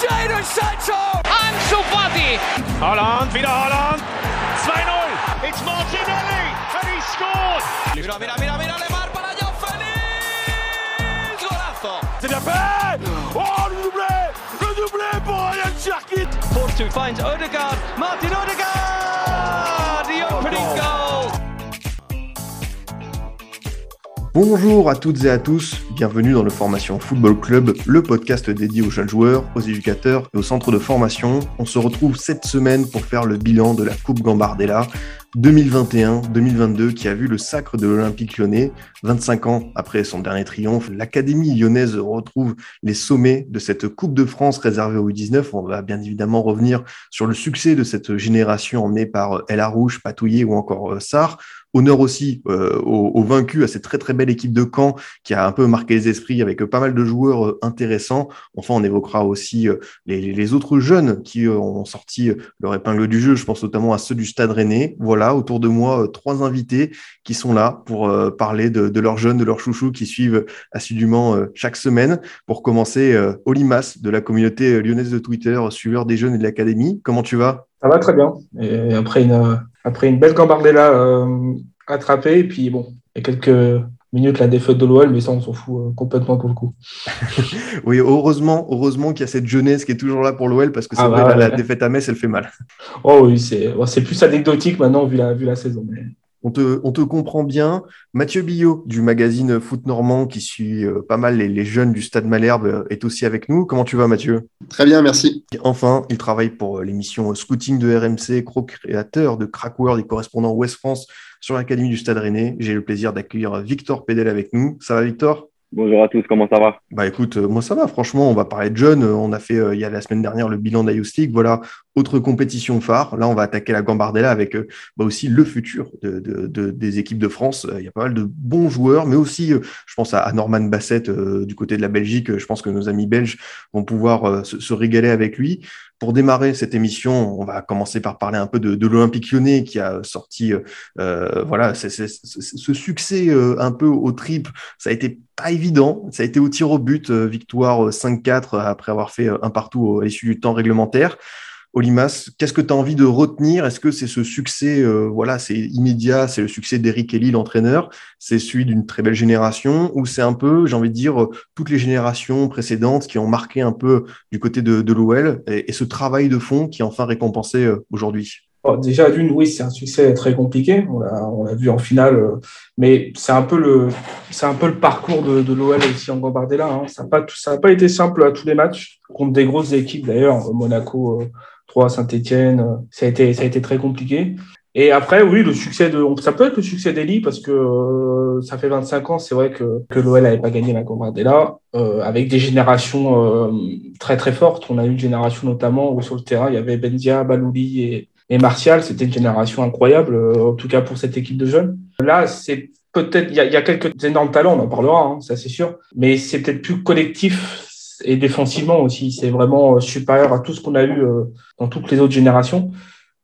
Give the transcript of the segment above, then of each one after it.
Jadon Sancho! Ansu Fati! Holland, wieder Holland! 2-0! It's Martinelli! And he scored! Mira, mira, mira, mira, Lemar para Joao Félix! Golazo! C'est bien fait! Oh, le doublé! Le doublé pour Ryan Cherkit! Force 2 finds Odegaard. Martin Odegaard! The opening goal! Bonjour à toutes et à tous, bienvenue dans le Formation Football Club, le podcast dédié aux jeunes joueurs, aux éducateurs et aux centres de formation. On se retrouve cette semaine pour faire le bilan de la Coupe Gambardella 2021-2022 qui a vu le sacre de l'Olympique lyonnais. 25 ans après son dernier triomphe, l'Académie lyonnaise retrouve les sommets de cette Coupe de France réservée aux U19. On va bien évidemment revenir sur le succès de cette génération emmenée par El Arouche, Patouillet ou encore Sarr. Honneur aussi euh, aux, vaincus, à cette très très belle équipe de Caen qui a un peu marqué les esprits avec pas mal de joueurs euh, intéressants. Enfin, on évoquera aussi euh, les, autres jeunes qui euh, ont sorti leur épingle du jeu. Je pense notamment à ceux du Stade Rennais. Voilà, autour de moi, euh, trois invités qui sont là pour euh, parler de, leurs jeunes, de leurs chouchous qui suivent assidûment chaque semaine. Pour commencer, Olimas de la communauté lyonnaise de Twitter, suiveur des jeunes et de l'académie. Comment tu vas? Ça va très bien. Après une, après une belle gambardella euh, attrapée, et puis bon, il y a quelques minutes la défaite de l'OL, mais ça on s'en fout euh, complètement pour le coup. oui, heureusement, heureusement qu'il y a cette jeunesse qui est toujours là pour l'OL, parce que c'est ah bah, la, ouais. la défaite à Metz, elle fait mal. Oh oui, c'est bon, plus anecdotique maintenant vu la, vu la saison. Mais... On te, on te, comprend bien. Mathieu Billot du magazine Foot Normand qui suit euh, pas mal les, les, jeunes du Stade Malherbe euh, est aussi avec nous. Comment tu vas Mathieu? Très bien, merci. Enfin, il travaille pour euh, l'émission Scouting de RMC, co-créateur de Crack World et correspondant Ouest France sur l'Académie du Stade Rennais. J'ai le plaisir d'accueillir Victor Pédel avec nous. Ça va Victor? Bonjour à tous, comment ça va? Bah écoute, euh, moi ça va, franchement, on va parler de jeunes. On a fait euh, il y a la semaine dernière le bilan League. Voilà, autre compétition phare. Là, on va attaquer la Gambardella avec euh, bah, aussi le futur de, de, de, des équipes de France. Il y a pas mal de bons joueurs, mais aussi, je pense à, Norman Bassett du côté de la Belgique. Je pense que nos amis belges vont pouvoir se, se, régaler avec lui. Pour démarrer cette émission, on va commencer par parler un peu de, de l'Olympique lyonnais qui a sorti euh, voilà, ce succès euh, un peu au trip. Ça a été pas évident. Ça a été au tir au but, euh, victoire 5-4 après avoir fait un partout à l'issue du temps réglementaire. Olimas, qu'est-ce que tu as envie de retenir? Est-ce que c'est ce succès, euh, voilà, c'est immédiat, c'est le succès d'Eric Kelly, l'entraîneur, c'est celui d'une très belle génération, ou c'est un peu, j'ai envie de dire, toutes les générations précédentes qui ont marqué un peu du côté de, l'OL et, ce travail de fond qui est enfin récompensé euh, aujourd'hui? Bon, déjà, d'une, oui, c'est un succès très compliqué. On l'a, vu en finale, euh, mais c'est un peu le, parcours de, l'OL aussi en Gambardella. Hein. Ça n'a pas, été simple à tous les matchs contre des grosses équipes d'ailleurs, Monaco, euh, 3, Saint-Etienne. euh, Ça a été, ça a été très compliqué. Et après, oui, le succès de, ça peut être le succès d'Eli parce que euh, ça fait 25 ans, c'est vrai que, que l'OL n'avait pas gagné la Gambardella, euh, avec des générations euh, très très fortes. On a eu une génération notamment où sur le terrain, il y avait Benzia, Balouli et, Martial, c'était une génération incroyable, en tout cas pour cette équipe de jeunes. Là, c'est peut-être, il y, y, a quelques énormes talents, on en parlera, hein, ça c'est sûr, mais c'est peut-être plus collectif et défensivement aussi. C'est vraiment supérieur à tout ce qu'on a eu euh, dans toutes les autres générations.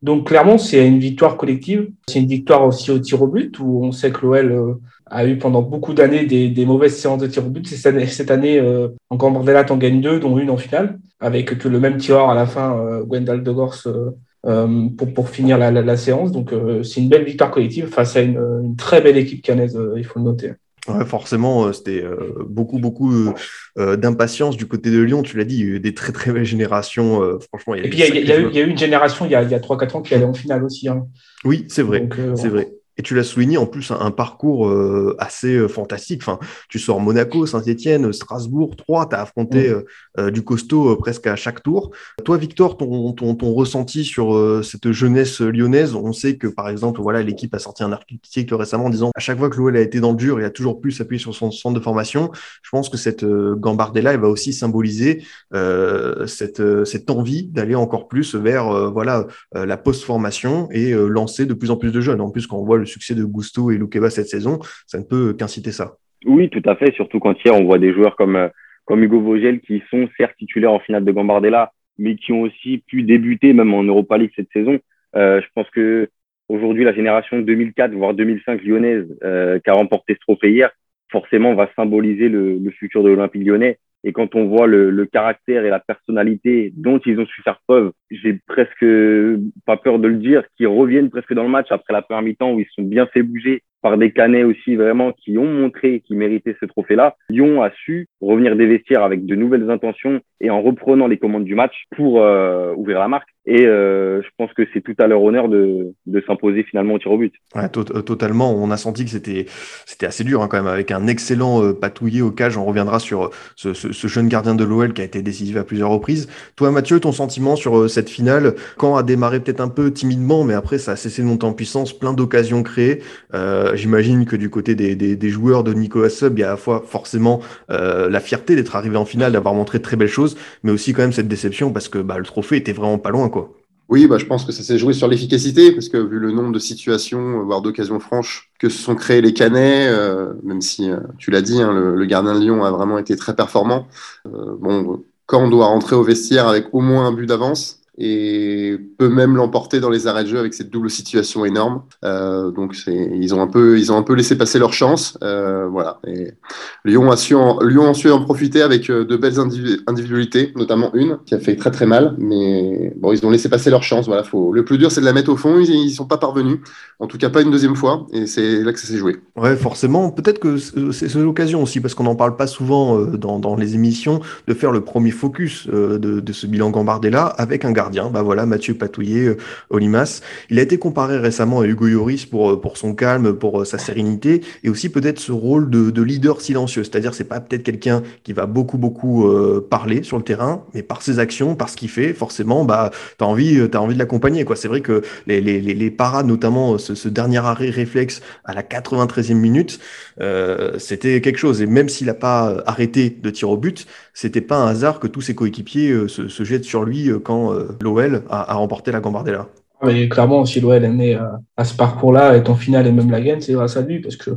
Donc clairement, c'est une victoire collective. C'est une victoire aussi au tir au but, où on sait que l'OL euh, a eu pendant beaucoup d'années des, des, mauvaises séances de tir au but. Cette année, cette année euh, en Gambardella, t'en gagnes deux, dont une en finale, avec que le même tireur à la fin, euh, Gwendal de Gors, euh, pour, pour finir la, la, séance. Donc, euh, c'est une belle victoire collective face à une, une très belle équipe canaise, euh, il faut le noter. Ouais, forcément, c'était euh, beaucoup, beaucoup euh, d'impatience du côté de Lyon. Tu l'as dit, il y a eu des très, très belles générations. Euh, franchement, il y a, Et puis, il y, y, y, a eu une génération il y a, a 3-4 ans qui allait en finale aussi. Hein. Oui, c'est vrai. C'est vrai. Et tu l'as souligné, en plus, un, un parcours euh, assez euh, fantastique. Enfin, tu sors Monaco, Saint-Etienne, Strasbourg, Troyes, tu as affronté mmh. euh, du costaud presque à chaque tour. Toi, Victor, ton, ton, ton ressenti sur cette jeunesse lyonnaise, on sait que, par exemple, voilà, l'équipe a sorti un article récemment en disant à chaque fois que l'OL a été dans le dur, il a toujours pu s'appuyer sur son centre de formation. Je pense que cette Gambardella, elle va aussi symboliser cette, cette envie d'aller encore plus vers voilà, la post-formation et lancer de plus en plus de jeunes. En plus, quand on voit le succès de Gusto et Loukeba cette saison, ça ne peut qu'inciter ça. Oui, tout à fait, surtout quand hier on voit des joueurs comme, comme Hugo Vogel qui sont certes titulaires en finale de Gambardella, mais qui ont aussi pu débuter même en Europa League cette saison. Euh, je pense que aujourd'hui la génération 2004 voire 2005 lyonnaise euh, qui a remporté ce trophée hier, forcément va symboliser le futur de l'Olympique lyonnais. Et quand on voit le, caractère et la personnalité dont ils ont su faire preuve, j'ai presque pas peur de le dire, qu'ils reviennent presque dans le match après la première mi-temps où ils sont bien fait bouger par des Canets aussi vraiment qui ont montré qu'ils méritaient ce trophée-là. Lyon a su revenir des vestiaires avec de nouvelles intentions et en reprenant les commandes du match pour euh, ouvrir la marque. Et euh, je pense que c'est tout à leur honneur de, s'imposer finalement au tir au but. Ouais, euh, totalement. On a senti que c'était c'était assez dur hein, quand même, avec un excellent patouillé au cage. On reviendra sur ce jeune gardien de l'OL qui a été décisif à plusieurs reprises. Toi, Mathieu, ton sentiment sur cette finale, quand a démarré peut-être un peu timidement, mais après ça a cessé de monter en puissance, plein d'occasions créées. J'imagine que du côté des, joueurs de Nicolas Sub, il y a à la fois forcément la fierté d'être arrivé en finale, d'avoir montré de très belles choses, mais aussi quand même cette déception parce que bah, le trophée était vraiment pas loin. Oui, bah, je pense que ça s'est joué sur l'efficacité, parce que vu le nombre de situations, voire d'occasions franches que se sont créées les Canets, euh, même si euh, tu l'as dit, hein, le, gardien de Lyon a vraiment été très performant. Euh, bon, quand on doit rentrer au vestiaire avec au moins un but d'avance, et peut même l'emporter dans les arrêts de jeu avec cette double situation énorme. Euh, donc ils ont un peu ils ont un peu laissé passer leur chance. Euh, voilà. Lyon a su en, Lyon a su en profiter avec euh, de belles individualités, notamment une qui a fait très très mal, mais bon ils ont laissé passer leur chance. Voilà. Faut le plus dur c'est de la mettre au fond. Ils, ils sont pas parvenus. En tout cas pas une deuxième fois. Et c'est là que ça s'est joué. Ouais forcément. Peut-être que c'est l'occasion aussi parce qu'on n'en parle pas souvent euh, dans, les émissions de faire le premier focus euh, de, de ce bilan Gambardella avec un gars bah voilà, Mathieu Patouillet, euh, Olimas. Il a été comparé récemment à Hugo Yoris pour, euh, pour son calme, pour euh, sa sérénité, et aussi peut-être ce rôle de, de leader silencieux. C'est-à-dire, c'est pas peut-être quelqu'un qui va beaucoup, beaucoup parler sur le terrain, mais par ses actions, par ce qu'il fait, forcément, bah, t'as envie, as envie de l'accompagner, quoi. C'est vrai que les, les, les, parades, notamment ce, ce, dernier arrêt réflexe à la 93e minute, euh, c'était quelque chose. Et même s'il n'a pas arrêté de tirer au but, c'était pas un hasard que tous ses coéquipiers se, se, jettent sur lui quand l'OL a, remporté la Gambardella. Mais clairement, si l'OL est né à, ce parcours-là, et en finale et même la gagne, c'est grâce à lui, parce que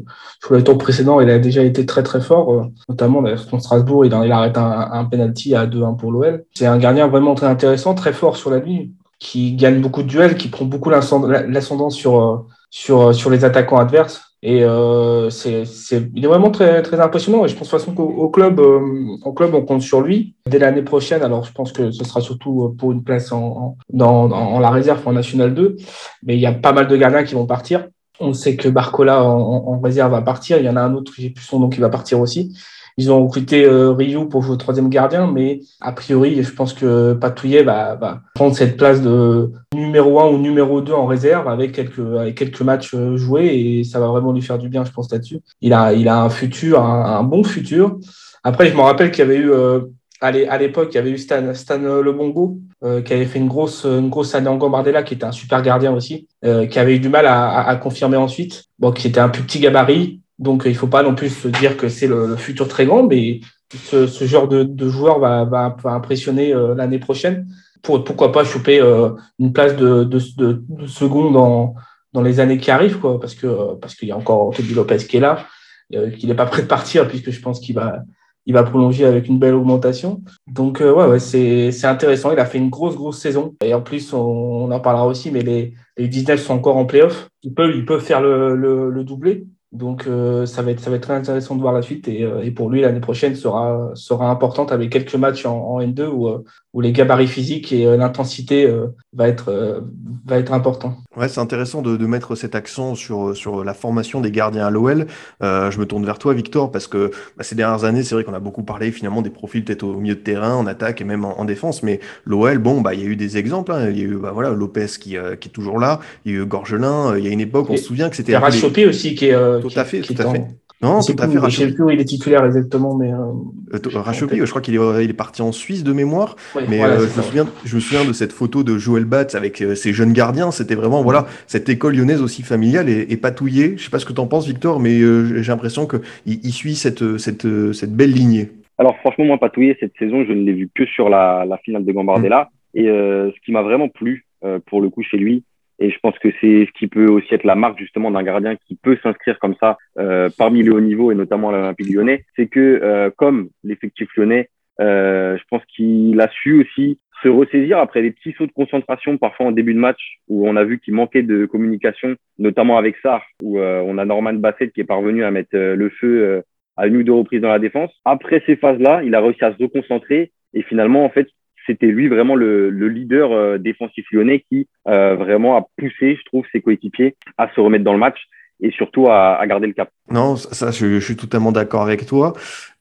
sur le tour précédent, il a déjà été très très fort, euh, notamment contre Strasbourg, il, arrête un, un penalty à 2-1 pour l'OL. C'est un gardien vraiment très intéressant, très fort sur la ligne, qui gagne beaucoup de duels, qui prend beaucoup l'ascendant sur, euh, sur, sur les attaquants adverses. Et euh, c'est, c'est, il est vraiment très, très impressionnant. Et je pense de toute façon qu'au club, euh, au club, on compte sur lui dès l'année prochaine. Alors, je pense que ce sera surtout pour une place en, en dans, en la réserve en National 2. Mais il y a pas mal de gardiens qui vont partir. On sait que Barcola en, en réserve va partir. Il y en a un autre, j'ai plus son nom, qui va partir aussi. Ils ont recruté euh, Ryu pour jouer au troisième gardien, mais a priori, je pense que Patouillet va, va, prendre cette place de numéro un ou numéro 2 en réserve avec quelques, avec quelques matchs euh, joués et ça va vraiment lui faire du bien, je pense, là-dessus. Il a, il a un futur, un, bon futur. Après, je me rappelle qu'il y avait eu, euh, à l'époque, il y avait eu Stan, Stan Le Bongo, euh, qui avait fait une grosse, une grosse année en Gambardella, qui était un super gardien aussi, euh, qui avait eu du mal à, à, à confirmer ensuite. Bon, qui était un plus petit gabarit, donc, il ne faut pas non plus se dire que c'est le, futur très grand, mais ce, genre de, joueur va, va, impressionner euh, l'année prochaine. Pour, pourquoi pas choper euh, une place de, de, de, second dans, les années qui arrivent, parce que parce qu'il y a encore Teddy Lopez qui est là, euh, qu'il n'est pas prêt de partir, puisque je pense qu'il va prolonger avec une belle augmentation. Donc euh, ouais, c'est intéressant. Il a fait une grosse grosse saison. Et en plus, on, en parlera aussi, mais les les 19 sont encore en playoff. Ils peuvent ils faire le doublé. Donc euh, ça, va être, ça va être très intéressant de voir la suite et, euh, et pour lui l'année prochaine sera, sera importante avec quelques matchs en, en N2 où, où les gabarits physiques et euh, l'intensité euh, va être euh, va être important. Ouais, c'est intéressant de, de, mettre cet accent sur sur la formation des gardiens à l'OL. je me tourne vers toi, Victor, parce que bah, ces dernières années, c'est vrai qu'on a beaucoup parlé finalement des profils peut-être au milieu de terrain, en attaque et même en, en défense, mais l'OL, bon, bah il y a eu des exemples. Hein. Il y a eu bah, voilà Lopez qui, qui est toujours là, il y a eu Gorgelin. Il y a une époque, on se souvient que c'était. Les... aussi qui est. Tout à fait, qui tout à en... Non, tout à fait. Je sais plus où il est titulaire exactement, mais. Euh, Rachopi, je crois qu'il est, il est parti en Suisse de mémoire. Ouais, mais voilà, euh, je, me souviens, je me souviens de cette photo de Joël Batz avec euh, ses jeunes gardiens. C'était vraiment, voilà, cette école lyonnaise aussi familiale et, et patouillée. Je sais pas ce que tu en penses, Victor, mais euh, j'ai l'impression qu'il il suit cette, cette, cette belle lignée. Alors, franchement, moi, patouillé cette saison, je ne l'ai vu que sur la, la finale de Gambardella. Mmh. Et ce qui m'a vraiment plu, pour le coup, chez lui, et je pense que c'est ce qui peut aussi être la marque justement d'un gardien qui peut s'inscrire comme ça euh, parmi les hauts niveaux et notamment à l'Olympique lyonnais. C'est que euh, comme l'effectif lyonnais, euh, je pense qu'il a su aussi se ressaisir après des petits sauts de concentration parfois en début de match où on a vu qu'il manquait de communication, notamment avec Sarr, où on a Norman Bassett qui est parvenu à mettre le feu à une ou deux reprises dans la défense. Après ces phases-là, il a réussi à se reconcentrer et finalement, en fait, c'était lui vraiment le, le leader euh, défensif lyonnais qui euh, vraiment a poussé, je trouve, ses coéquipiers à se remettre dans le match et surtout à, à garder le cap. Non, ça, je, je suis totalement d'accord avec toi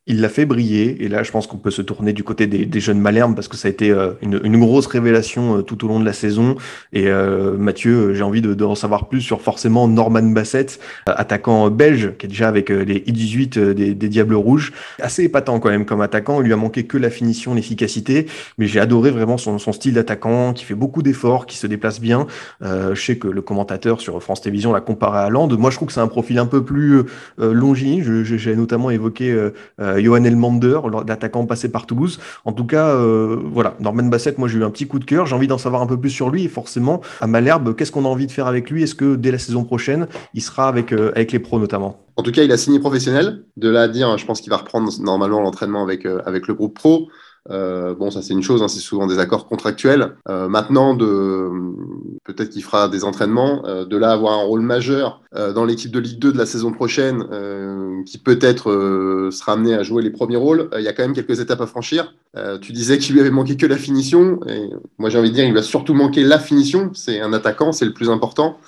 il l'a fait briller. Et là, je pense qu'on peut se tourner du côté des, des jeunes Malherbe parce que ça a été euh, une, une, grosse révélation euh, tout au long de la saison. Et euh, Mathieu, j'ai envie de, de, en savoir plus sur forcément Norman Bassett, attaquant belge, qui est déjà avec les I-18 des, des, Diables Rouges. Assez épatant quand même comme attaquant. Il lui a manqué que la finition, l'efficacité. Mais j'ai adoré vraiment son, son style d'attaquant, qui fait beaucoup d'efforts, qui se déplace bien. je sais que le commentateur sur France Télévisions l'a comparé à Land. Moi, je trouve que c'est un profil un peu plus longiligne. J'ai notamment évoqué euh, Johan Elmander, l'attaquant passé par Toulouse. En tout cas, euh, voilà, Norman Bassett, moi j'ai eu un petit coup de cœur. J'ai envie d'en savoir un peu plus sur lui et forcément, à Malherbe, qu'est-ce qu'on a envie de faire avec lui? Est-ce que dès la saison prochaine, il sera avec, euh, les pros notamment? En tout cas, il a signé professionnel. De là à dire, je pense qu'il va reprendre normalement l'entraînement avec le groupe pro. Euh, bon, ça c'est une chose, hein, c'est souvent des accords contractuels. Euh, maintenant, de peut-être qu'il fera des entraînements, euh, de là avoir un rôle majeur dans l'équipe de Ligue 2 de la saison prochaine, qui peut-être sera amené à jouer les premiers rôles. Il y a quand même quelques étapes à franchir. Tu disais qu'il lui avait manqué que la finition, et moi j'ai envie de dire, il lui a surtout manqué la finition. C'est un attaquant, c'est le plus important.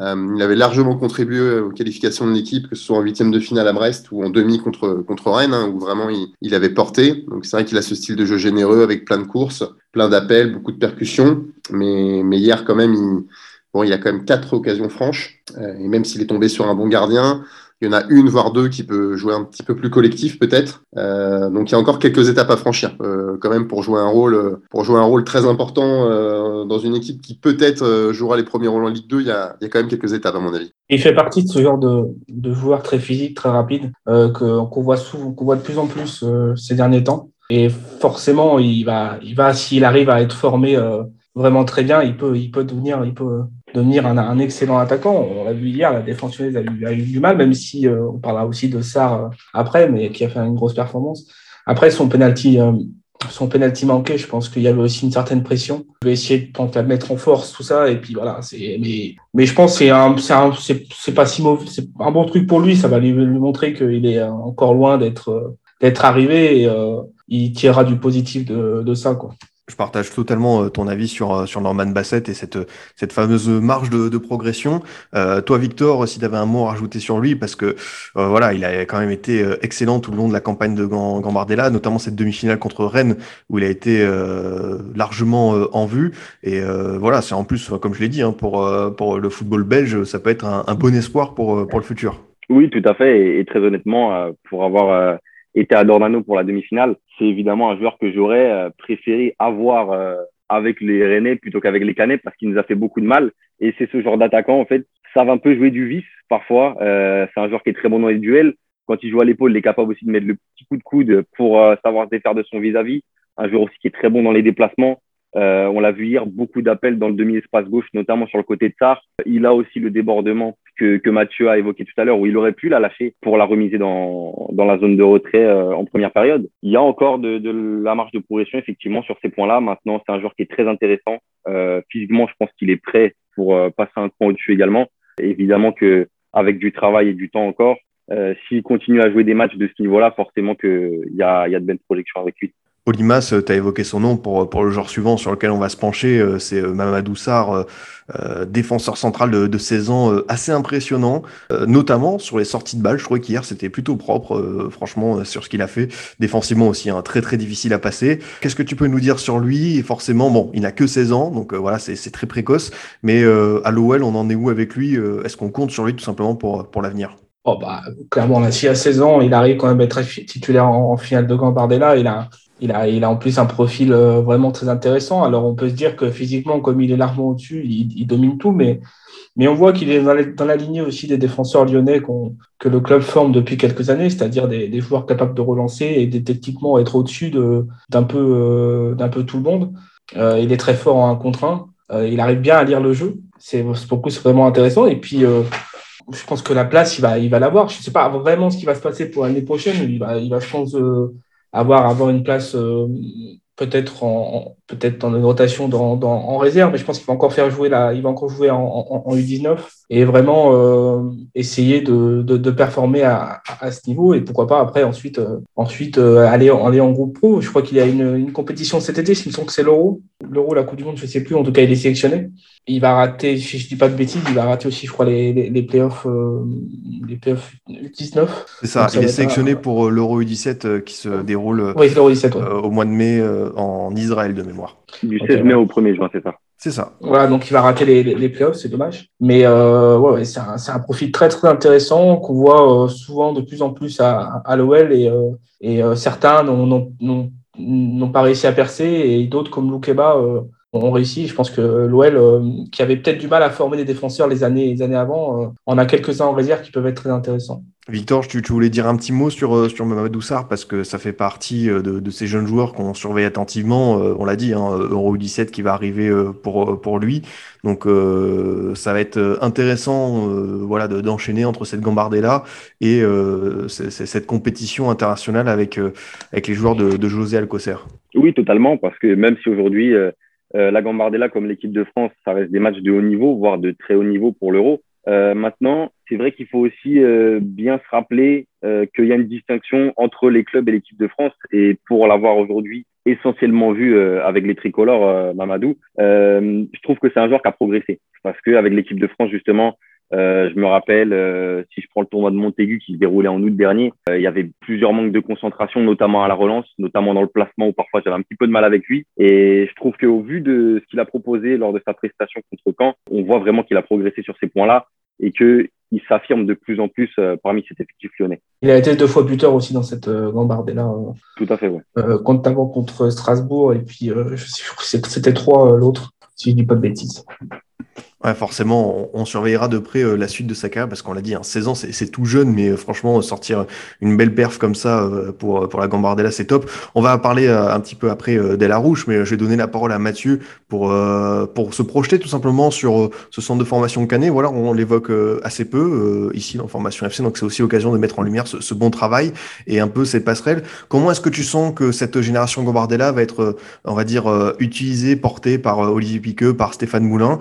Euh, il avait largement contribué aux qualifications de l'équipe, que ce soit en huitième de finale à Brest ou en demi contre, contre Rennes, hein, où vraiment il, il, avait porté. Donc c'est vrai qu'il a ce style de jeu généreux avec plein de courses, plein d'appels, beaucoup de percussions. Mais, mais hier, quand même, il, bon, il a quand même quatre occasions franches. Euh, et même s'il est tombé sur un bon gardien, il y en a une, voire deux, qui peut jouer un petit peu plus collectif, peut-être. Euh, donc, il y a encore quelques étapes à franchir, euh, quand même, pour jouer un rôle, pour jouer un rôle très important euh, dans une équipe qui peut-être euh, jouera les premiers rôles en Ligue 2. Il y, a, il y a quand même quelques étapes, à mon avis. Il fait partie de ce genre de, de joueur très physique, très rapide, euh, qu'on voit souvent, qu'on voit de plus en plus ces derniers temps. Et forcément, il va, il va, s'il arrive à être formé vraiment très bien, il peut, il peut devenir, il peut devenir un, un excellent attaquant. On l'a vu hier, la défense a eu, a eu du mal, même si euh, on parlera aussi de Sarr euh, après, mais qui a fait une grosse performance. Après, son penalty, euh, son penalty manqué, je pense qu'il y avait aussi une certaine pression. Je vais essayer de tenter de mettre en force tout ça, et puis voilà. C'est, mais, mais je pense que c'est un, c'est, c'est, pas si mauvais, c'est un bon truc pour lui. Ça va lui, lui montrer qu'il est encore loin d'être, d'être arrivé. Et, il tirera du positif de, de ça, quoi. Je partage totalement euh, ton avis sur, euh, sur Norman Bassett et cette, cette fameuse marge de, de progression. Euh, toi, Victor, si tu avais un mot à rajouter sur lui, parce que euh, voilà, il a quand même été excellent tout le long de la campagne de Gambardella, notamment cette demi-finale contre Rennes, où il a été euh, largement en vue. Et voilà, c'est en plus, comme je l'ai dit, hein, pour, pour le football belge, ça peut être un, un, bon espoir pour, pour le futur. Oui, tout à fait. Et, et très honnêtement, pour avoir était à Dornano pour la demi-finale, c'est évidemment un joueur que j'aurais euh, préféré avoir euh, avec les Rennais plutôt qu'avec les Canets parce qu'il nous a fait beaucoup de mal. Et c'est ce genre d'attaquant, en fait, va un peu jouer du vice parfois. Euh, c'est un joueur qui est très bon dans les duels. Quand il joue à l'épaule, il est capable aussi de mettre le petit coup de coude pour savoir se défaire de son vis-à-vis. -vis. Un joueur aussi qui est très bon dans les déplacements. Euh, on l'a vu hier, beaucoup d'appels dans le demi-espace gauche, notamment sur le côté de Sarr. Il a aussi le débordement que, que Mathieu a évoqué tout à l'heure, où il aurait pu la lâcher pour la remiser dans, dans la zone de retrait euh, en première période. Il y a encore de, de, la marge de progression, effectivement, sur ces points-là. Maintenant, c'est un joueur qui est très intéressant. Euh, physiquement, je pense qu'il est prêt pour euh, passer un cran au-dessus également. évidemment que avec du travail et du temps encore, euh, s'il continue à jouer des matchs de ce niveau-là, forcément qu'il y a, y a de belles projections avec lui. Olimas, tu as évoqué son nom pour, pour le genre suivant sur lequel on va se pencher, euh, c'est euh, Mamadou Sarr, euh, défenseur central de, de 16 ans, assez impressionnant, notamment sur les sorties de balles. Je trouvais qu'hier c'était plutôt propre, franchement, sur ce qu'il a fait. Défensivement aussi, hein, très très difficile à passer. Qu'est-ce que tu peux nous dire sur lui? Forcément, bon, il n'a que 16 ans, donc voilà, c'est très précoce. Mais à l'OL, on en est où avec lui Est-ce qu'on compte sur lui tout simplement pour, pour l'avenir? Oh bah, clairement, si à 16 ans, il arrive quand même à être titulaire en, en finale de Gambardella, il a il a, il a en plus un profil euh, vraiment très intéressant. Alors, on peut se dire que physiquement, comme il est largement au-dessus, il, domine tout, mais, mais on voit qu'il est dans la, lignée aussi des défenseurs lyonnais que le club forme depuis quelques années, c'est-à-dire des, des, joueurs capables de relancer et des, techniquement être au-dessus d'un peu, euh, d'un peu tout le monde. Euh, il est très fort en un contre un. Euh, il arrive bien à lire le jeu. C'est beaucoup, c'est vraiment intéressant. Et puis, je pense que la place, il va, il va l'avoir. Je ne sais pas vraiment ce qui va se passer pour l'année prochaine. Il va, il va, je pense, avoir, avoir une place euh, peut-être en, peut-être dans une rotation dans, dans, en réserve, mais je pense qu'il va encore faire jouer là, il va encore jouer en, en, en U19 et vraiment euh, essayer de, de, de performer à, à, ce niveau et pourquoi pas après ensuite euh, ensuite euh, aller aller en groupe pro. Je crois qu'il y a une, une compétition cet été, il me semble que c'est l'Euro, l'Euro, la Coupe du Monde, je sais plus. En tout cas, il est sélectionné. Il va rater, si je dis pas de bêtises, il va rater aussi, je crois, les, les, les playoffs, les playoffs U19. C'est ça. ça il est sélectionné un... pour l'Euro U17 qui se déroule oui, l'Euro 17, ouais. au mois de mai en Israël de mémoire. Du 16 okay, mai au 1er juin, c'est ça. C'est ça. Voilà, donc il va rater les, les, les playoffs, c'est dommage. Mais euh, ouais, ouais c'est un, un, profil très très intéressant qu'on voit euh, souvent de plus en plus à, à l'OL et, euh, et certains n'ont pas réussi à percer et d'autres comme Loukeba ont réussi. Je pense que l'OL, qui avait peut-être du mal à former des défenseurs les années, les années avant, en a quelques-uns en réserve qui peuvent être très intéressants. Victor, tu, tu, voulais dire un petit mot sur, sur Mamadou Sarr parce que ça fait partie de, de ces jeunes joueurs qu'on surveille attentivement. On l'a dit, hein, Euro 17 qui va arriver pour, pour lui. Donc euh, ça va être intéressant euh, voilà, d'enchaîner entre cette Gambardella et euh, cette compétition internationale avec, avec les joueurs de, de José Alcocer. Oui, totalement, parce que même si aujourd'hui la Gambardella comme l'équipe de France, ça reste des matchs de haut niveau, voire de très haut niveau pour l'Euro. Euh, maintenant, c'est vrai qu'il faut aussi euh, bien se rappeler euh, qu'il y a une distinction entre les clubs et l'équipe de France. Et pour l'avoir aujourd'hui essentiellement vu avec les tricolores, Mamadou, je trouve que c'est un joueur qui a progressé. Parce qu'avec l'équipe de France, justement, euh, je me rappelle, euh, si je prends le tournoi de Montaigu qui se déroulait en août dernier, euh, il y avait plusieurs manques de concentration, notamment à la relance, notamment dans le placement où parfois j'avais un petit peu de mal avec lui. Et je trouve qu'au vu de ce qu'il a proposé lors de sa prestation contre Caen, on voit vraiment qu'il a progressé sur ces points-là et qu'il s'affirme de plus en plus parmi cet effectif lyonnais. Il a été deux fois buteur aussi dans cette Gambardella. Tout à fait, ouais. notamment contre Strasbourg et puis c'était trois l'autre, si je dis pas de bêtises. Forcément, on, surveillera de près euh, la suite de sa carrière parce qu'on l'a dit, hein, 16 ans, c'est tout jeune, mais euh, franchement, sortir une belle perf comme ça euh, pour, pour la Gambardella, c'est top. On va parler un petit peu après d'Ella mais je vais donner la parole à Mathieu pour, pour se projeter tout simplement sur ce centre de formation Canet. Voilà, on l'évoque assez peu ici dans Formation FC, donc c'est aussi l'occasion de mettre en lumière ce, ce, bon travail et un peu ces passerelles. Comment est-ce que tu sens que cette génération Gambardella va être, on va dire, utilisée, portée par Olivier Piqueux, par Stéphane Moulin?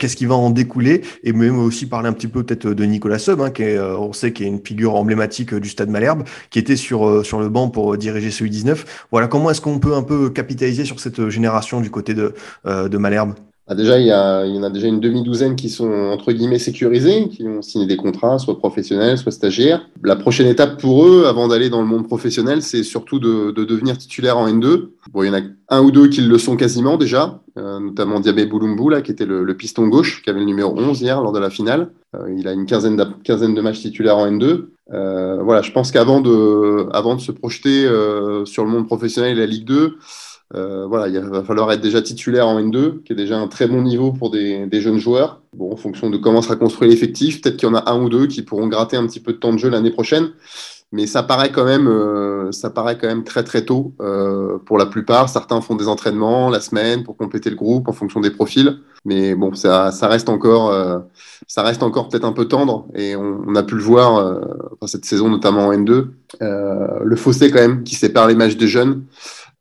Qu'est-ce qui va en découler et même aussi parler un petit peu peut-être de Nicolas Sub, hein, qui est, euh, on sait qu'il est une figure emblématique du Stade Malherbe, qui était sur euh, sur le banc pour diriger ce U19. Voilà, comment est-ce qu'on peut un peu capitaliser sur cette génération du côté de euh, de Malherbe? Ah, déjà, il y, a, il y en a déjà une demi-douzaine qui sont entre guillemets sécurisés, qui ont signé des contrats, soit professionnels, soit stagiaires. La prochaine étape pour eux, avant d'aller dans le monde professionnel, c'est surtout de, de, devenir titulaire en N2. Bon, il y en a un ou deux qui le sont quasiment déjà, euh, notamment Diabé Boulumbu, là, qui était le, le, piston gauche, qui avait le numéro 11 hier lors de la finale. Euh, il a une quinzaine de, quinzaine de matchs titulaires en N2. Euh, voilà, je pense qu'avant de, avant de se projeter euh, sur le monde professionnel et la Ligue 2, euh, voilà, il va falloir être déjà titulaire en N2, qui est déjà un très bon niveau pour des, des jeunes joueurs. Bon, en fonction de comment sera construit l'effectif, peut-être qu'il y en a un ou deux qui pourront gratter un petit peu de temps de jeu l'année prochaine. Mais ça paraît quand même, euh, ça paraît quand même très très tôt euh, pour la plupart. Certains font des entraînements la semaine pour compléter le groupe en fonction des profils. Mais bon, ça, ça reste encore, euh, ça reste encore peut-être un peu tendre. Et on, on a pu le voir euh, cette saison, notamment en N2, le fossé quand même qui sépare les matchs des jeunes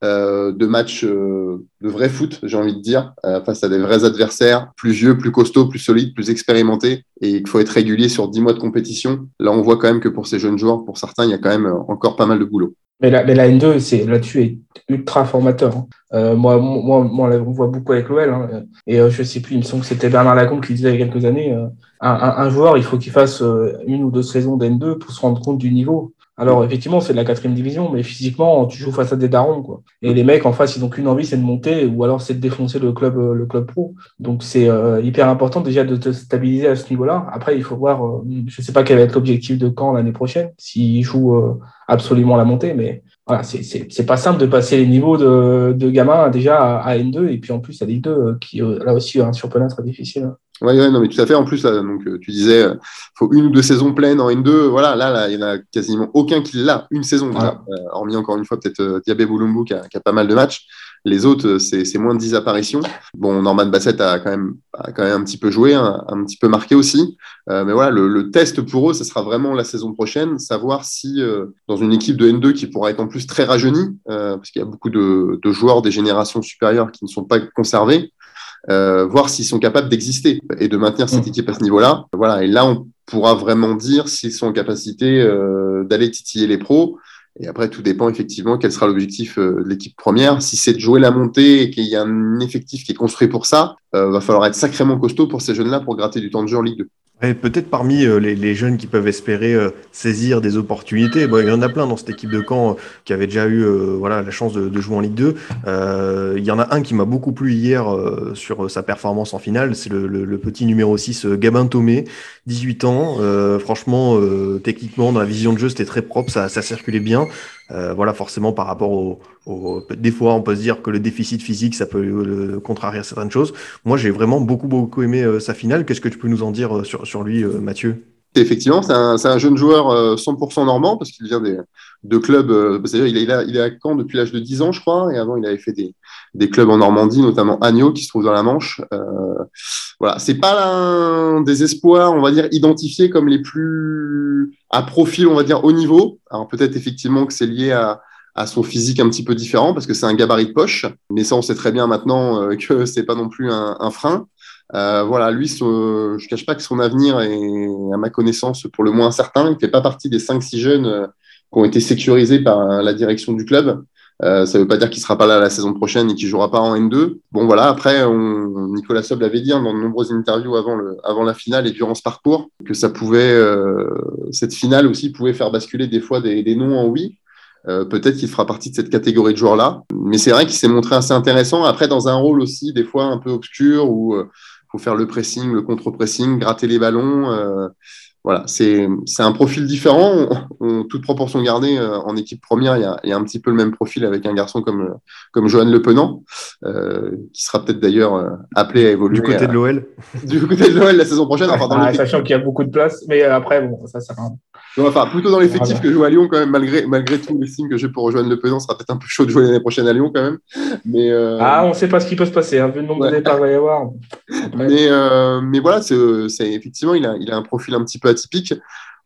euh, de matchs euh, de vrai foot, j'ai envie de dire, euh, face à des vrais adversaires, plus vieux, plus costauds, plus solides, plus expérimentés, et il faut être régulier sur 10 mois de compétition. Là, on voit quand même que pour ces jeunes joueurs, pour certains, il y a quand même encore pas mal de boulot. Mais la, mais la N2, c'est là-dessus est ultra formateur. Hein. Moi, moi, moi, on voit beaucoup avec l'OL. Hein. Et euh, je sais plus, il me semble que c'était Bernard Lacombe qui disait il y a quelques années, un, un, un, joueur, il faut qu'il fasse une ou deux saisons d'N2 pour se rendre compte du niveau. Alors effectivement, c'est de la quatrième division, mais physiquement, tu joues face à des darons, quoi. Et les mecs en face, ils ont qu'une envie, c'est de monter, ou alors c'est de défoncer le club, le club pro. Donc c'est euh, hyper important déjà de te stabiliser à ce niveau-là. Après, il faut voir, euh, je sais pas quel va être l'objectif de Caen l'année prochaine, s'ils jouent euh, absolument la montée, mais voilà, c'est pas simple de passer les niveaux de, de gamins déjà à, à, N2 et puis en plus à Ligue 2, qui là aussi un surprenant très difficile. Oui, ouais, non, mais tout à fait. En plus, là, donc, tu disais, il faut une ou deux saisons pleines en N2. Voilà, là, là, il n'y en a quasiment aucun qui l'a. Une saison, déjà. hormis encore une fois, peut-être Diabé Boulumbu qui a, qui a, pas mal de matchs. Les autres, euh, c'est moins de 10 apparitions. Bon, Norman Bassett a quand même, quand même un petit peu joué, un, petit peu marqué aussi. Euh, mais voilà, le, test pour eux, ce sera vraiment la saison prochaine, savoir si euh, dans une équipe de N2 qui pourra être en plus très rajeunie, parce qu'il y a beaucoup de, joueurs des générations supérieures qui ne sont pas conservés, voir s'ils sont capables d'exister et de maintenir cette mmh. équipe à ce niveau-là. Voilà, et là, on pourra vraiment dire s'ils sont en capacité d'aller titiller les pros et après, tout dépend effectivement quel sera l'objectif euh, de l'équipe première. Si c'est de jouer la montée et qu'il y a un effectif qui est construit pour ça, euh, va falloir être sacrément costaud pour ces jeunes-là pour gratter du temps de jeu en Ligue 2. Peut-être parmi euh, les, jeunes qui peuvent espérer euh, saisir des opportunités, il y en a plein dans cette équipe de Caen qui avait déjà eu voilà, la chance de, jouer en Ligue 2. il y en a un qui m'a beaucoup plu hier sur sa performance en finale, c'est le, petit numéro 6, Gabin Tomé, 18 ans. franchement, techniquement, dans la vision de jeu, c'était très propre, ça, ça circulait bien. Euh, voilà, forcément, par rapport au, Des fois, on peut se dire que le déficit physique, ça peut le, contrarier certaines choses. Moi, j'ai vraiment beaucoup, beaucoup aimé euh, sa finale. Qu'est-ce que tu peux nous en dire euh, sur, sur lui, Mathieu? Effectivement, c'est un, un, jeune joueur 100% normand parce qu'il vient des, de clubs. c'est-à-dire, il, est, il est à Caen depuis l'âge de 10 ans, je crois, et avant, il avait fait des, des clubs en Normandie, notamment Agneau, qui se trouve dans la Manche. Euh, voilà, c'est pas un des espoirs, on va dire, identifiés comme les plus à profil, on va dire, haut niveau. Alors peut-être effectivement que c'est lié à, à son physique un petit peu différent parce que c'est un gabarit de poche, mais ça on sait très bien maintenant euh, que c'est pas non plus un, un frein. Euh, voilà, lui, je cache pas que son avenir est, à ma connaissance, pour le moins incertain. Il fait pas partie des 5-6 jeunes euh, qui ont été sécurisés par la direction du club. Euh, ça ne veut pas dire qu'il sera pas là la saison prochaine et qu'il jouera pas en N2. Bon voilà, après Nicolas Sob l'avait dit hein, dans de nombreuses interviews avant, le, avant la finale et durant ce parcours que ça pouvait, euh, cette finale aussi pouvait faire basculer des fois des, des noms en oui. Euh, peut-être qu'il fera partie de cette catégorie de joueurs-là. Mais c'est vrai qu'il s'est montré assez intéressant. Après, dans un rôle aussi, des fois un peu obscur, où il faut faire le pressing, le contre-pressing, gratter les ballons voilà, c'est un profil différent. On, toute proportion gardée, euh, en équipe première, il y, a, il y, a, un petit peu le même profil avec un garçon comme, comme Johan Le Penant, euh, qui sera peut-être d'ailleurs euh, appelé à évoluer. Du côté de l'OL Du côté de l'OL la saison prochaine. Enfin, dans ah, sachant qu'il y a beaucoup de place, mais après, bon, ça sert Enfin, plutôt dans l'effectif que joue à Lyon, quand même, malgré, malgré tout le signe que j'ai pour rejoindre Le Penant, sera peut-être un peu chaud de jouer l'année prochaine à Lyon, quand même. Mais, Ah, on ne sait pas ce qui peut se passer, hein, vu le nombre de départs qu'il va y avoir. Mais, mais voilà, c'est effectivement, il a, il a un profil un petit peu atypique.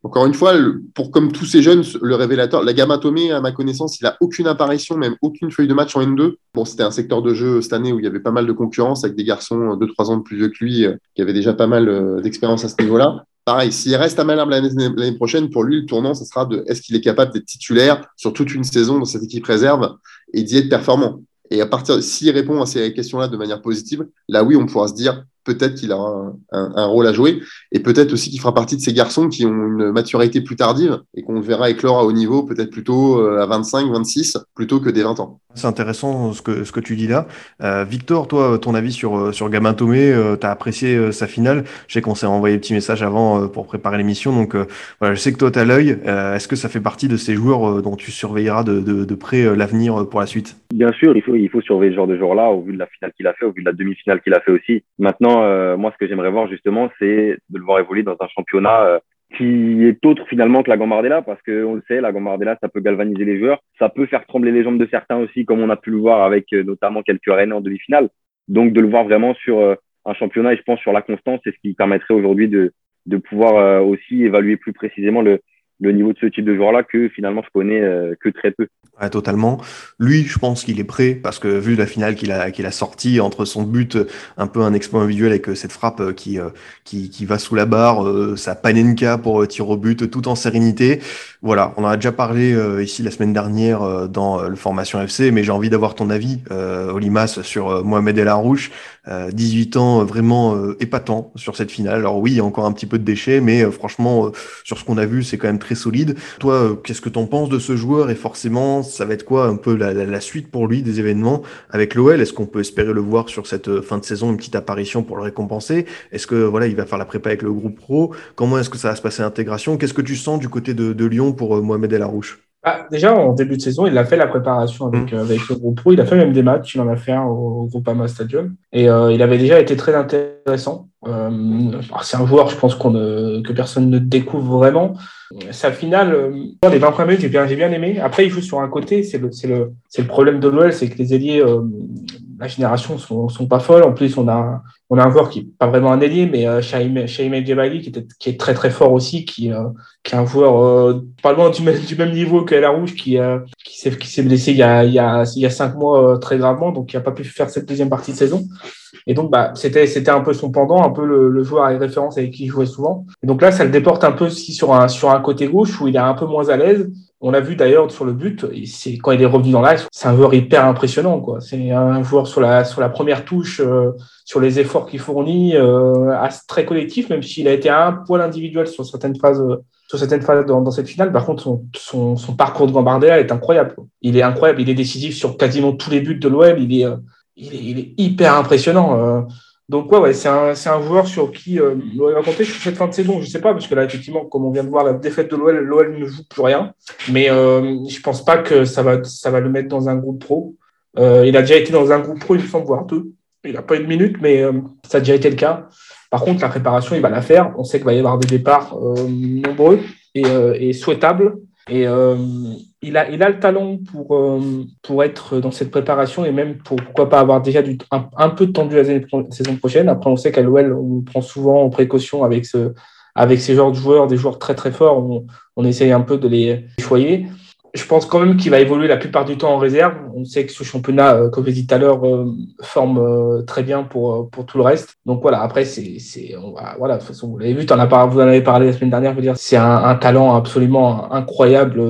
Encore une fois, pour comme tous ces jeunes, le révélateur, la Gamma Tomé, à ma connaissance, il a aucune apparition, même aucune feuille de match en N2. Bon, c'était un secteur de jeu cette année où il y avait pas mal de concurrence avec des garçons 2-3 ans de plus vieux que lui, euh, qui avaient déjà pas mal euh, d'expérience à ce niveau-là. Pareil, s'il reste à Malherbe l'année prochaine, pour lui, le tournant, ce sera de est-ce qu'il est capable d'être titulaire sur toute une saison dans cette équipe réserve et d'y être performant? Et à partir, s'il répond à ces questions-là de manière positive, là oui, on pourra se dire peut-être qu'il aura un, rôle à jouer et peut-être aussi qu'il fera partie de ces garçons qui ont une maturité plus tardive et qu'on verra éclore à haut niveau, peut-être plutôt euh, à 25, 26, plutôt que des 20 ans. C'est intéressant ce que, ce que tu dis là. Euh, Victor, toi, ton avis sur, euh, sur Gabin Tomé, tu as apprécié sa finale? Je sais qu'on s'est envoyé des petits messages avant pour préparer l'émission, donc voilà, je sais que toi, tu as l'œil. Est-ce que ça fait partie de ces joueurs dont tu surveilleras de, de, de près l'avenir pour la suite? Bien sûr, il faut, il faut surveiller ce genre de joueur-là au vu de la finale qu'il a fait, au vu de la demi-finale qu'il a fait aussi. Maintenant, euh, moi, ce que j'aimerais voir justement, c'est de le voir évoluer dans un championnat euh, qui est autre finalement que la Gambardella, parce que on le sait, la Gambardella, ça peut galvaniser les joueurs, ça peut faire trembler les jambes de certains aussi, comme on a pu le voir avec euh, notamment quelques Rennes en demi-finale. Donc, de le voir vraiment sur un championnat, et je pense sur la constance, c'est ce qui permettrait aujourd'hui de, de pouvoir aussi évaluer plus précisément le, le niveau de ce type de joueur-là que finalement je connais euh, que très peu. Ouais, totalement. Lui, je pense qu'il est prêt parce que vu la finale qu'il a qu'il a sorti entre son but, un peu un exploit individuel avec euh, cette frappe euh, qui qui, qui va sous la barre, sa panenka pour tir au but, tout en sérénité. Voilà, on en a déjà parlé ici la semaine dernière dans le formation FC, mais j'ai envie d'avoir ton avis, Olimas, sur Mohamed El Arouche. 18 ans vraiment épatant sur cette finale. Alors oui, il y a encore un petit peu de déchets, mais franchement, sur ce qu'on a vu, c'est quand même très solide. Toi, euh, qu'est-ce que tu en penses de ce joueur? Et forcément, ça va être quoi un peu la, suite pour lui des événements avec l'OL Est-ce qu'on peut espérer le voir sur cette euh, fin de saison, une petite apparition pour le récompenser? Est-ce que voilà, il va faire la prépa avec le groupe pro? Comment est-ce que ça va se passer l'intégration? Qu'est-ce que tu sens du côté de, Lyon pour euh, Mohamed El Arouche bah, déjà, en début de saison, il a fait la préparation avec, mm. avec le groupe pro. Il a fait même des matchs. Il en a fait un au, Groupama Stadium. Et euh, il avait déjà été très intéressant. Euh, c'est un joueur, je pense, qu'on que personne ne découvre vraiment. Sa finale, euh, les 20 premiers minutes, j'ai bien, bien aimé. Après, il joue sur un côté. C'est le, le, le problème de l'OL, c'est que les ailiers, euh, la génération, sont, sont pas folles. En plus, on a, on a un joueur qui n'est pas vraiment un ailier, mais euh, Shaim Djebali, qui, qui est très très fort aussi, qui, euh, qui est un joueur euh, pas loin du même, du même niveau que La Rouge, qui, euh, qui s'est qui s'est blessé il y a, il y a, il y a cinq mois très gravement, donc qui n'a pas pu faire cette deuxième partie de saison. Et donc, bah, c'était, c'était un peu son pendant, un peu le, le joueur à référence avec qui il jouait souvent. Et donc là, ça le déporte un peu aussi sur un, sur un côté gauche où il est un peu moins à l'aise. On l'a vu d'ailleurs sur le but, c'est quand il est revenu dans l'axe, c'est un joueur hyper impressionnant. Quoi. C'est un joueur sur la, première touche, euh, sur les efforts qu'il fournit, euh, très collectif, même s'il a été un poil individuel sur certaines phases, sur certaines phases dans, cette finale. Par contre, son, parcours de Gambardella est incroyable. Il est incroyable, il est décisif sur quasiment tous les buts de l'OM. Euh, il est hyper impressionnant. Euh. Donc, ouais, ouais c'est un, un, joueur sur qui euh, l'OL va compter sur cette fin de saison. Je ne sais pas, parce que là, effectivement, comme on vient de voir la défaite de l'OL, l'OL ne joue plus rien. Mais euh, je ne pense pas que ça va, ça va le mettre dans un groupe pro. Euh, il a déjà été dans un groupe pro, il me semble, voire deux. Il n'a pas eu de minute, mais euh, ça a déjà été le cas. Par contre, la préparation, il va la faire. On sait qu'il va y avoir des départs euh, nombreux et, et souhaitables. Et il a, il a le talent pour, euh, pour être dans cette préparation et même pour, pourquoi pas avoir déjà du, un, un peu de de la saison prochaine. Après, on sait qu'à l'OL, on prend souvent en précaution avec, ce, avec ces genres de joueurs, des joueurs très très forts, on, on essaye un peu de les choyer je pense quand même qu'il va évoluer la plupart du temps en réserve. On sait que ce championnat, euh, comme je dit tout à l'heure, euh, forme euh, très bien pour, pour tout le reste. Donc voilà, après, c'est, c'est, voilà, de toute façon, vous l'avez vu, vous en avez parlé la semaine dernière, je veux dire, c'est un, un talent absolument incroyable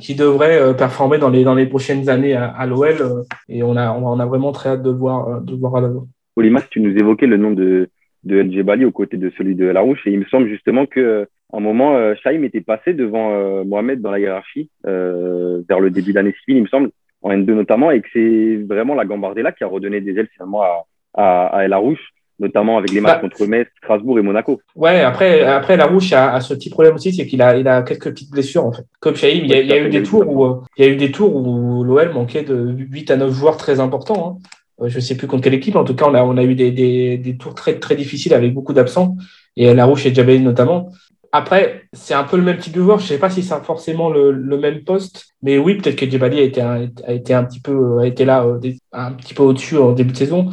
qui devrait performer dans les, dans les prochaines années à, l'OL. et on a, on a vraiment très hâte de le voir, de le voir à l'avant. Olimas, tu nous évoquais le nom de, de El Bali aux côtés de celui de Larouche. Et il me semble justement que un moment, euh, Shaim était passé devant euh, Mohamed dans la hiérarchie euh, vers le début d'année civile, il me semble, en N2 notamment, et que c'est vraiment la Gambardella qui a redonné des ailes finalement à, à, à El Arouche notamment avec les matchs bah, contre Metz, Strasbourg et Monaco. Ouais, après, après Larouche a, a ce petit problème aussi, c'est qu'il a, il a quelques petites blessures en fait. Comme Shaim, il y a, il y a eu des tours où il y a eu des tours où l'OL manquait de 8 à 9 joueurs très importants. Hein. Euh, je ne sais plus contre quelle équipe. En tout cas, on a, on a eu des, des, des tours très, très difficiles avec beaucoup d'absents, et Larouche et Djabel notamment. Après, c'est un peu le même type de joueur. Je ne sais pas si c'est forcément le, même poste, mais oui, peut-être que Djabali a été, un, a été un petit peu, a été là euh, un petit peu au-dessus en début de saison.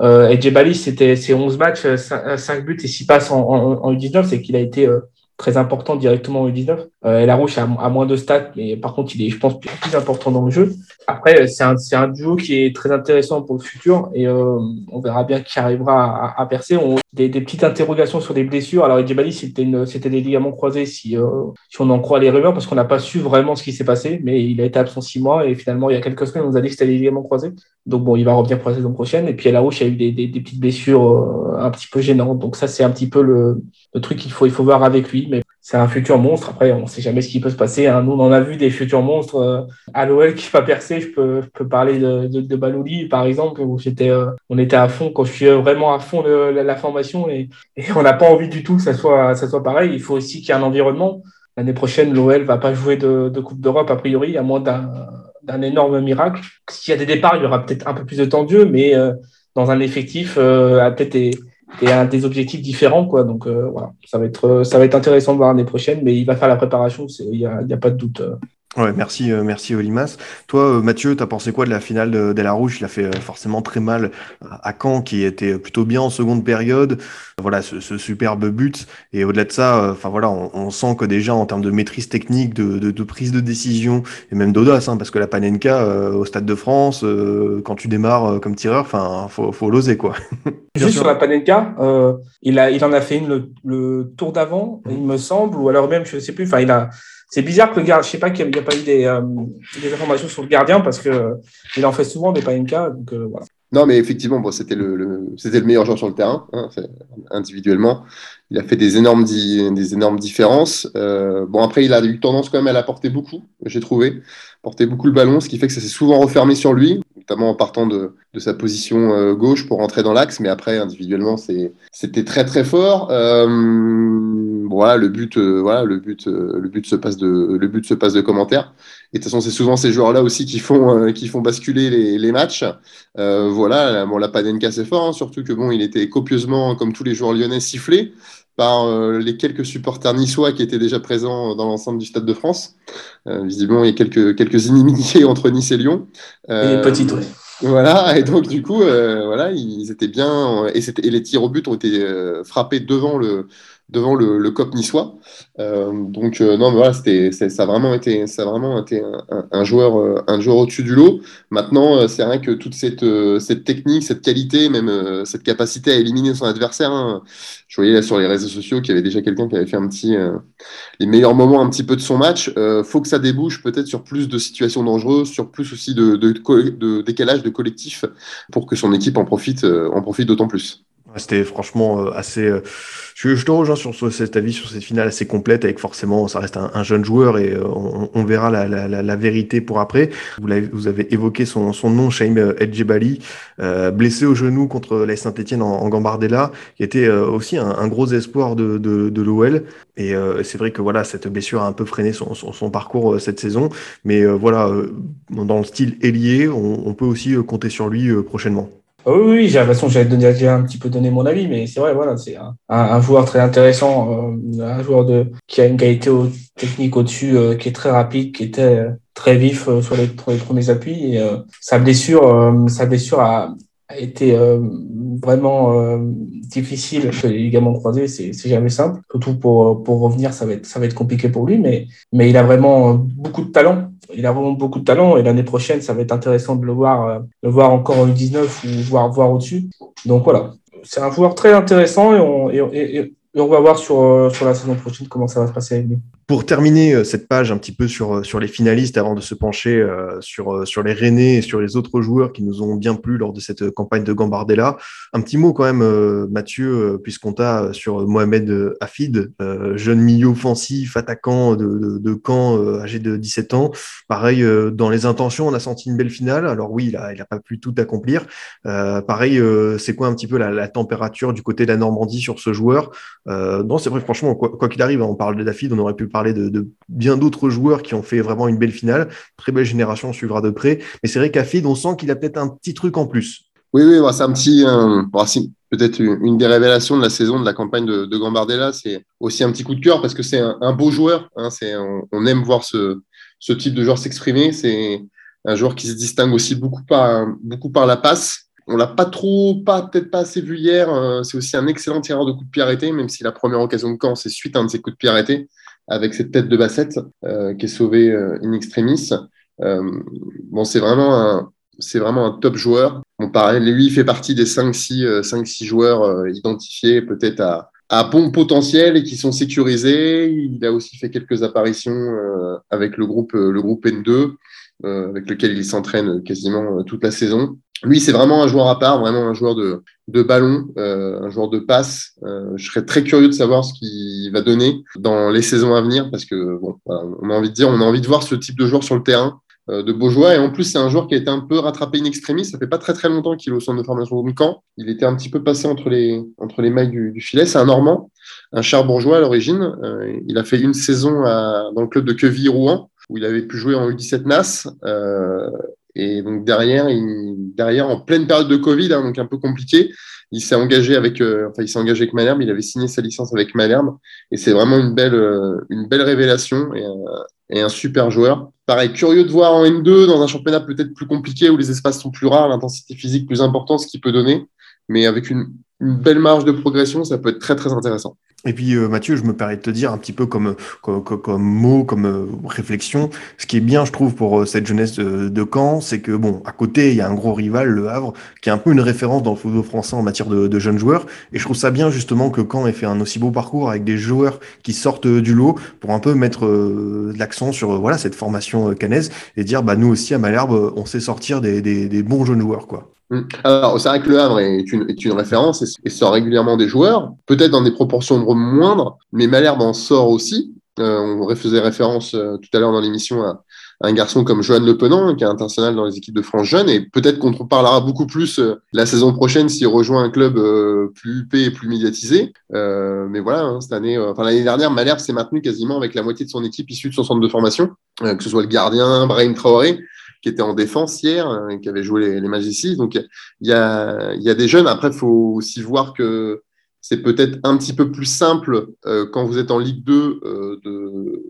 Euh, et Djabali, c'était ses 11 matchs, 5, buts et 6 passes en, en, en U19, c'est qu'il a été euh, très important directement en U19. Euh, Larouche a, moins de stats, mais par contre, il est, je pense, plus, important dans le jeu. Après, c'est un, un, duo qui est très intéressant pour le futur et euh, on verra bien qui arrivera à, percer. Des, petites interrogations sur des blessures. Alors, Edjebali, c'était des ligaments croisés si, euh, si on en croit les rumeurs, parce qu'on n'a pas su vraiment ce qui s'est passé, mais il a été absent six mois et finalement, il y a quelques semaines, on nous a dit que c'était des ligaments croisés. Donc, bon, il va revenir pour la saison prochaine. Et puis, à la Roche, il y a eu des, des, des petites blessures euh, un petit peu gênantes. Donc, ça, c'est un petit peu le, le truc qu'il faut, il faut voir avec lui. Mais c'est un futur monstre. Après, on ne sait jamais ce qui peut se passer. Hein. Nous, on en a vu des futurs monstres euh, à l'OL qui va percer. Je peux, je peux parler de, de, Balouli, par exemple, où j'étais, euh, on était à fond, quand je suis vraiment à fond de la, formation et, on n'a pas envie du tout que ça soit, ça soit pareil. Il faut aussi qu'il y ait un environnement. L'année prochaine, l'OL va pas jouer de, Coupe d'Europe, a priori, à moins d'un, énorme miracle. S'il y a des départs, il y aura peut-être un peu plus de temps de jeu, mais euh, dans un effectif, euh, peut-être des, des, des, objectifs différents. Quoi. Donc euh, voilà, ça va, être, ça va être intéressant de voir l'année prochaine, mais il va faire la préparation, il n'y a, pas de doute. Ouais, merci, euh, merci Olimas. Toi, euh, Mathieu, t'as pensé quoi de la finale de, de la Rouge? Il a fait euh, forcément très mal à Caen, qui était plutôt bien en seconde période. Voilà, ce, ce superbe but. Et au-delà de ça, enfin voilà, on, on, sent que déjà en termes de maîtrise technique, de, de, de prise de décision et même d'audace, hein, parce que la Panenka au Stade de France, quand tu démarres comme tireur, enfin, faut, faut l'oser quoi. Juste sur la Panenka, il a, il en a fait une le, le tour d'avant, il me semble, ou alors même, je ne sais plus. Enfin, il a c'est bizarre que le gardien, je sais pas qu'il n'y a, pas eu des, euh, des, informations sur le gardien parce que euh, il en fait souvent, mais pas cas. Donc euh, voilà. Non, mais effectivement, c'était le, le meilleur joueur sur le terrain, hein, individuellement. Il a fait des énormes, des énormes différences. Euh, bon, après, il a eu tendance quand même à l'apporter beaucoup, j'ai trouvé. Porter beaucoup le ballon, ce qui fait que ça s'est souvent refermé sur lui, notamment en partant de, de sa position euh, gauche pour rentrer dans l'axe. Mais après, individuellement, c'était très, très fort. Euh, voilà, le but, voilà, le but, le but se passe de, le but se passe de commentaires. Et de toute façon, c'est souvent ces joueurs-là aussi qui font, qui font basculer les, les matchs. voilà, bon, la Padenka c'est fort, hein, surtout que bon, il était copieusement, comme tous les joueurs lyonnais, sifflé par euh, les quelques supporters niçois qui étaient déjà présents dans l'ensemble du Stade de France. Euh, visiblement, il y a quelques, quelques inimitiés entre Nice et Lyon. Euh, et petites, oui. Voilà, et donc du coup, voilà, ils étaient bien, et, et, les tirs au but ont été frappés devant le, devant le, le COP niçois. Euh, donc euh, non, mais voilà, c'était, ça a vraiment été, ça a vraiment été un, un joueur, euh, un joueur au-dessus du lot. Maintenant, c'est vrai que toute cette, cette technique, cette qualité, même cette capacité à éliminer son adversaire. Hein, je voyais là sur les réseaux sociaux qu'il y avait déjà quelqu'un qui avait fait un petit, les meilleurs moments un petit peu de son match. faut que ça débouche peut-être sur plus de situations dangereuses, sur plus aussi de, de, de décalage de collectif pour que son équipe en profite, en profite d'autant plus. C'était franchement assez je, je, te rejoins sur, cet avis, sur cette finale assez complète, avec forcément, ça reste un, jeune joueur et euh, on, on, verra la, la, la, vérité pour après. Vous, avez, vous avez évoqué son, son nom, Shaim Edjebali, euh, blessé au genou contre la Saint-Etienne en, Gambardella, qui était euh, aussi un, un, gros espoir de, de, de l'OL. Et euh, c'est vrai que voilà, cette blessure a un peu freiné son, son, son parcours cette saison. Mais voilà, dans le style ailier, on, on peut aussi compter sur lui prochainement. Ah oui, oui, j'ai l'impression que j'avais déjà un petit peu donné mon avis, mais c'est vrai, voilà, c'est un, un, joueur très intéressant, euh, un joueur de, qui a une qualité technique au-dessus, euh, qui est très rapide, qui était euh, très vif sur les, premiers appuis. Sa blessure, sa blessure a, a été vraiment difficile. Les ligaments croisés, c'est jamais simple. Surtout pour, pour revenir, ça va être, ça va être compliqué pour lui, mais, mais il a vraiment beaucoup de talent il a vraiment beaucoup de talent et l'année prochaine, ça va être intéressant de le voir, euh, encore en U19 ou voir, voir au-dessus. Donc voilà, c'est un joueur très intéressant et on, on va voir sur, euh, sur la saison prochaine comment ça va se passer avec lui. Pour terminer euh, cette page un petit peu sur, euh, sur les finalistes, avant de se pencher euh, sur, sur les Rennais et sur les autres joueurs qui nous ont bien plu lors de cette campagne de Gambardella, un petit mot quand même, Mathieu, puisqu'on t'a sur Mohamed Hafid, jeune milieu offensif, attaquant de, de, de Caen, âgé de 17 ans. Pareil, dans les intentions, on a senti une belle finale. Alors oui, il n'a il a pas pu tout accomplir. pareil, c'est quoi un petit peu la, la, température du côté de la Normandie sur ce joueur? Non, c'est vrai, franchement, quoi qu'il arrive, on parle de Hafid, on aurait pu parler de, bien d'autres joueurs qui ont fait vraiment une belle finale. Très belle génération, suivra de près. Mais c'est vrai qu'à Fid, on sent qu'il a peut-être un petit truc en plus. Oui, oui, bah, c'est un petit, peut-être une des révélations de la saison de la campagne de, Gambardella. C'est aussi un petit coup de cœur parce que c'est un, beau joueur. Hein, on, aime voir ce, ce type de joueur s'exprimer. C'est un joueur qui se distingue aussi beaucoup par, beaucoup par la passe. On l'a pas trop, pas peut-être pas assez vu hier. Euh, c'est aussi un excellent tireur de coups de pied arrêtés, même si la première occasion de camp, c'est suite à un de ses coups de pied arrêtés avec cette tête de bassette euh, qui est sauvée euh, in extremis. Euh, bon, c'est vraiment un, c'est vraiment un top joueur. On parlait, lui, il fait partie des 5-6 cinq, six joueurs identifiés peut-être à, à bon potentiel et qui sont sécurisés. Il a aussi fait quelques apparitions avec le groupe, le groupe N2, avec lequel il s'entraîne quasiment toute la saison. Lui, c'est vraiment un joueur à part, vraiment un joueur de, ballon, euh, un joueur de passe. Euh, je serais très curieux de savoir ce qu'il va donner dans les saisons à venir parce que bon, on a envie de dire, on a envie de voir ce type de joueur sur le terrain, euh, de beaux joueurs. Et en plus, c'est un joueur qui a été un peu rattrapé in extremis. Ça fait pas très très longtemps qu'il est au centre de formation de camp. Il était un petit peu passé entre les entre les mailles du, filet. C'est un Normand, un cher bourgeois à l'origine. il a fait une saison dans le club de Queville-Rouen où il avait pu jouer en U17 NAS. Et donc derrière, il, derrière en pleine période de Covid, hein, donc un peu compliqué, il s'est engagé avec, euh, enfin il s'est engagé avec Malherbe. Il avait signé sa licence avec Malherbe, et c'est vraiment une belle, euh, une belle révélation et, et, un super joueur. Pareil, curieux de voir en N2 dans un championnat peut-être plus compliqué où les espaces sont plus rares, l'intensité physique plus importante, ce qu'il peut donner, mais avec une, une belle marge de progression, ça peut être très très intéressant. Et puis euh, Mathieu, je me permets de te dire un petit peu comme, mot, comme euh, réflexion, ce qui est bien, je trouve, pour euh, cette jeunesse de, Caen, c'est que bon, à côté, il y a un gros rival, le Havre, qui est un peu une référence dans le football français en matière de, jeunes joueurs. Et je trouve ça bien justement que Caen ait fait un aussi beau parcours avec des joueurs qui sortent du lot pour un peu mettre l'accent sur voilà cette formation canaise et dire bah nous aussi à Malherbe, on sait sortir des, des, des bons jeunes joueurs quoi. Mm. Alors, c'est vrai que le Havre est une, est une référence et, sort régulièrement des joueurs, peut-être dans des proportions moindres, mais Malherbe en sort aussi. Euh, on faisait référence euh, tout à l'heure dans l'émission à, un garçon comme Johan Le Penant, qui est international dans les équipes de France jeunes, et peut-être qu'on parlera beaucoup plus euh, la saison prochaine s'il rejoint un club euh, plus huppé et plus médiatisé. Euh, mais voilà, hein, cette année, enfin l'année dernière, Malherbe s'est maintenu quasiment avec la moitié de son équipe issue de son centre de formation, que ce soit le gardien, Brahim Traoré, qui était en défense hier, et qui avait joué les, ici. Donc il y a, des jeunes. Après, il faut aussi voir que c'est peut-être un petit peu plus simple quand vous êtes en Ligue 2 de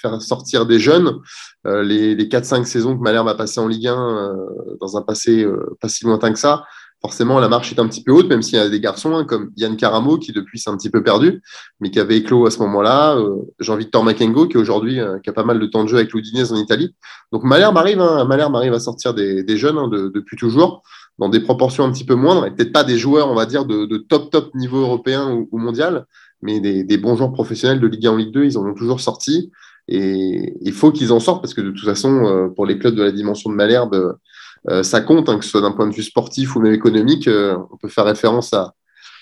faire sortir des jeunes. Euh, les, les 4-5 saisons que Malherbe a passé en Ligue 1 euh, dans un passé euh, pas si lointain que ça, forcément la marche est un petit peu haute, même s'il y a des garçons hein, comme Yann Caramo qui depuis s'est un petit peu perdu, mais qui avait éclos à ce moment-là, Jean-Victor Makengo qui aujourd'hui qui a pas mal de temps de jeu avec l'Udinese en Italie. Donc Malherbe arrive, hein, Malherbe arrive à sortir des, jeunes hein, depuis toujours dans des proportions un petit peu moindres, et peut-être pas des joueurs, on va dire, de, top top niveau européen ou, ou mondial, mais des, bons joueurs professionnels de Ligue 1 en Ligue 2, ils en ont toujours sorti. Et il faut qu'ils en sortent parce que de toute façon, euh, pour les clubs de la dimension de Malherbe, euh, ça compte, hein, que ce soit d'un point de vue sportif ou même économique. Euh, on peut faire référence à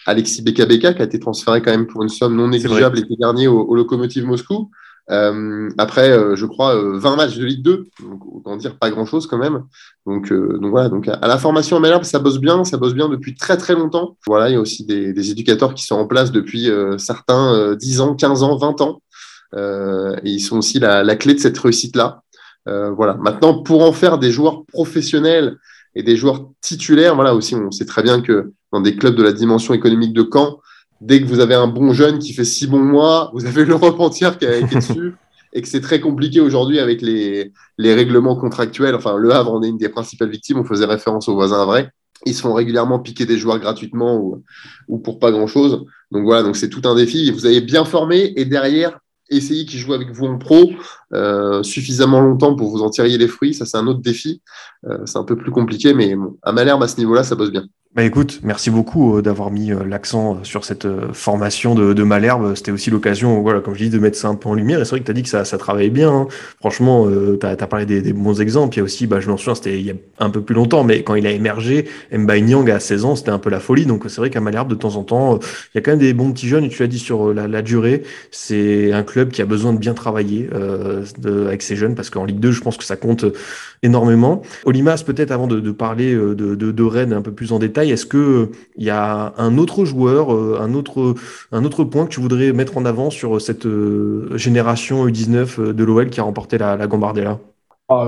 Alexis Beka-Beka qui a été transféré quand même pour une somme non négligeable l'été dernier au, au Lokomotiv Moscou. Euh, après, euh, je crois, 20 matchs de Ligue 2, donc autant dire pas grand-chose quand même. Donc, euh, donc voilà, donc à la formation à Malherbe, ça bosse bien, ça bosse bien depuis très très longtemps. Voilà, il y a aussi des, des éducateurs qui sont en place depuis certains 10 ans, 15 ans, 20 ans. Euh, et ils sont aussi la, la clé de cette réussite-là. Euh, voilà. Maintenant, pour en faire des joueurs professionnels et des joueurs titulaires, voilà aussi, on sait très bien que dans des clubs de la dimension économique de Caen, dès que vous avez un bon jeune qui fait six bons mois, vous avez l'Europe entière qui été dessus. et que c'est très compliqué aujourd'hui avec les, les règlements contractuels. Enfin, Le Havre en est une des principales victimes. On faisait référence aux voisins vrais. Ils se font régulièrement piquer des joueurs gratuitement ou, ou pour pas grand-chose. Donc voilà, donc c'est tout un défi. Vous avez bien formé et derrière, essayez qu'ils jouent avec vous en pro euh, suffisamment longtemps pour vous en tirer les fruits. Ça, c'est un autre défi. Euh, c'est un peu plus compliqué, mais bon, à Malherbe, à ce niveau-là, ça bosse bien. Bah écoute, merci beaucoup euh, d'avoir mis euh, l'accent euh, sur cette formation de, Malherbe. C'était aussi l'occasion, voilà, comme je dis, de mettre ça un peu en lumière. Et c'est vrai que tu as dit que ça, ça travaillait bien. Hein. Franchement, tu as, parlé des, bons exemples. Il y a aussi, bah, je m'en souviens, c'était il y a un peu plus longtemps, mais quand il a émergé, Mbaye Nyang à 16 ans, c'était un peu la folie. Donc c'est vrai qu'à Malherbe, de temps en temps, il y a quand même des bons petits jeunes. Et tu l'as dit sur la, durée, c'est un club qui a besoin de bien travailler euh, avec ses jeunes parce qu'en Ligue 2, je pense que ça compte énormément. Olimas, peut-être avant de, de parler de, de, de Rennes un peu plus en détail, est-ce que il y a un autre joueur, euh, un autre, un autre point que tu voudrais mettre en avant sur cette euh, génération U19 de l'OL qui a remporté la, la Gambardella? Ah,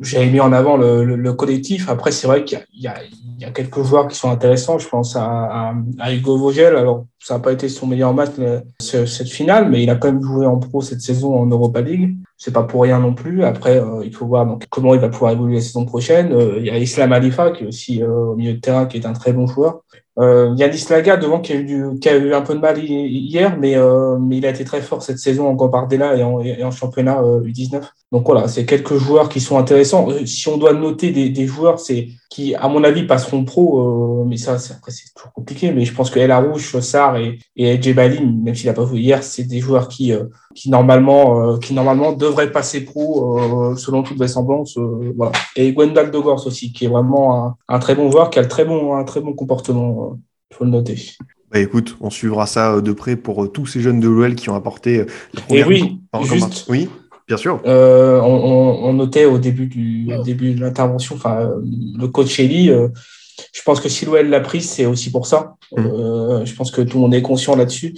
J'ai mis en avant le, le, collectif. Après, c'est vrai qu'il y, y, a quelques joueurs qui sont intéressants. Je pense à, à, à Hugo Vogel. Alors, ça n'a pas été son meilleur match cette finale, mais il a quand même joué en pro cette saison en Europa League. C'est pas pour rien non plus. Après, euh, il faut voir donc, comment il va pouvoir évoluer la saison prochaine. Euh, il y a Islam Alifa qui est aussi euh, au milieu de terrain, qui est un très bon joueur. Euh, Yanis Laga devant qui a eu, du, qui a eu un peu de mal hier, mais, euh, mais il a été très fort cette saison en Gambardella et en, et en championnat U19. Donc voilà, c'est quelques joueurs qui sont intéressants. Si on doit noter des, joueurs, c'est qui, à mon avis, passeront pro, mais ça, après, c'est toujours compliqué. Mais je pense que El Arouche, Sarr et, et même s'il n'a pas joué hier, c'est des joueurs qui, normalement, qui normalement devraient passer pro selon toute vraisemblance. Et Gwendal de Gors aussi, qui est vraiment un, un, très bon joueur, qui a le très bon, un très bon comportement faut le noter. Bah écoute, on suivra ça de près pour tous ces jeunes de l'OL qui ont apporté la première Et oui, juste, oui, bien sûr. Euh, on, on, notait au début, du, au début de l'intervention, enfin, le coach Eli, euh, je pense que si l'OL l'a prise, c'est aussi pour ça. Mmh. Euh, je pense que tout le monde est conscient là-dessus.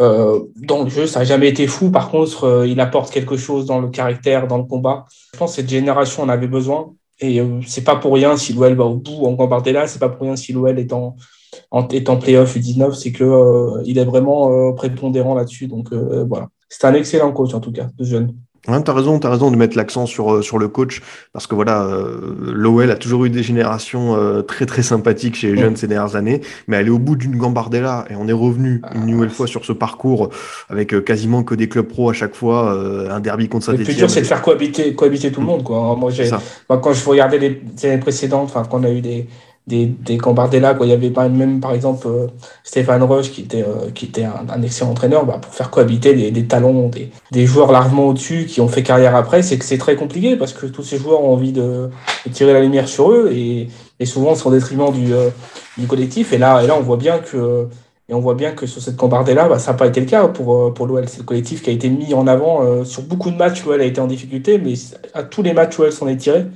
Euh, dans le jeu, ça n'a jamais été fou. Par contre, euh, il apporte quelque chose dans le caractère, dans le combat. Je pense que cette génération en avait besoin. Et euh, c'est pas pour rien si l'OL va au bout en Gambardella, c'est pas pour rien si l'OL est en, en, en playoff U19, c'est que euh, il est vraiment euh, prépondérant là-dessus. Donc euh, voilà, c'est un excellent coach en tout cas, de jeune. Ouais, t'as raison, t'as raison de mettre l'accent sur sur le coach parce que voilà, euh, l'OL a toujours eu des générations euh, très très sympathiques chez les jeunes ces dernières années, mais elle est au bout d'une gambardella et on est revenu une nouvelle fois sur ce parcours avec quasiment que des clubs pro à chaque fois, un derby contre Saint-Etienne. Le plus dur, c'est de faire cohabiter cohabiter tout le monde quoi. Moi, j'ai, moi quand je regardais les années précédentes, enfin quand on a eu des des, des Gambardella, quoi. Il y avait même, par exemple, euh, Stéphane Roche, qui était, euh, qui était un, un, excellent entraîneur, bah, pour faire cohabiter des, des talents, des, des joueurs largement au-dessus qui ont fait carrière après, c'est que c'est très compliqué parce que tous ces joueurs ont envie de, de tirer la lumière sur eux et, et souvent, c'est au détriment du, euh, du collectif. Et là, et là, on voit bien que Et on voit bien que sur cette Gambardella, bah, ça n'a pas été le cas pour, pour l'OL. C'est le collectif qui a été mis en avant. sur beaucoup de matchs, l'OL a été en difficulté, mais à tous les matchs, l'OL s'en est tiré.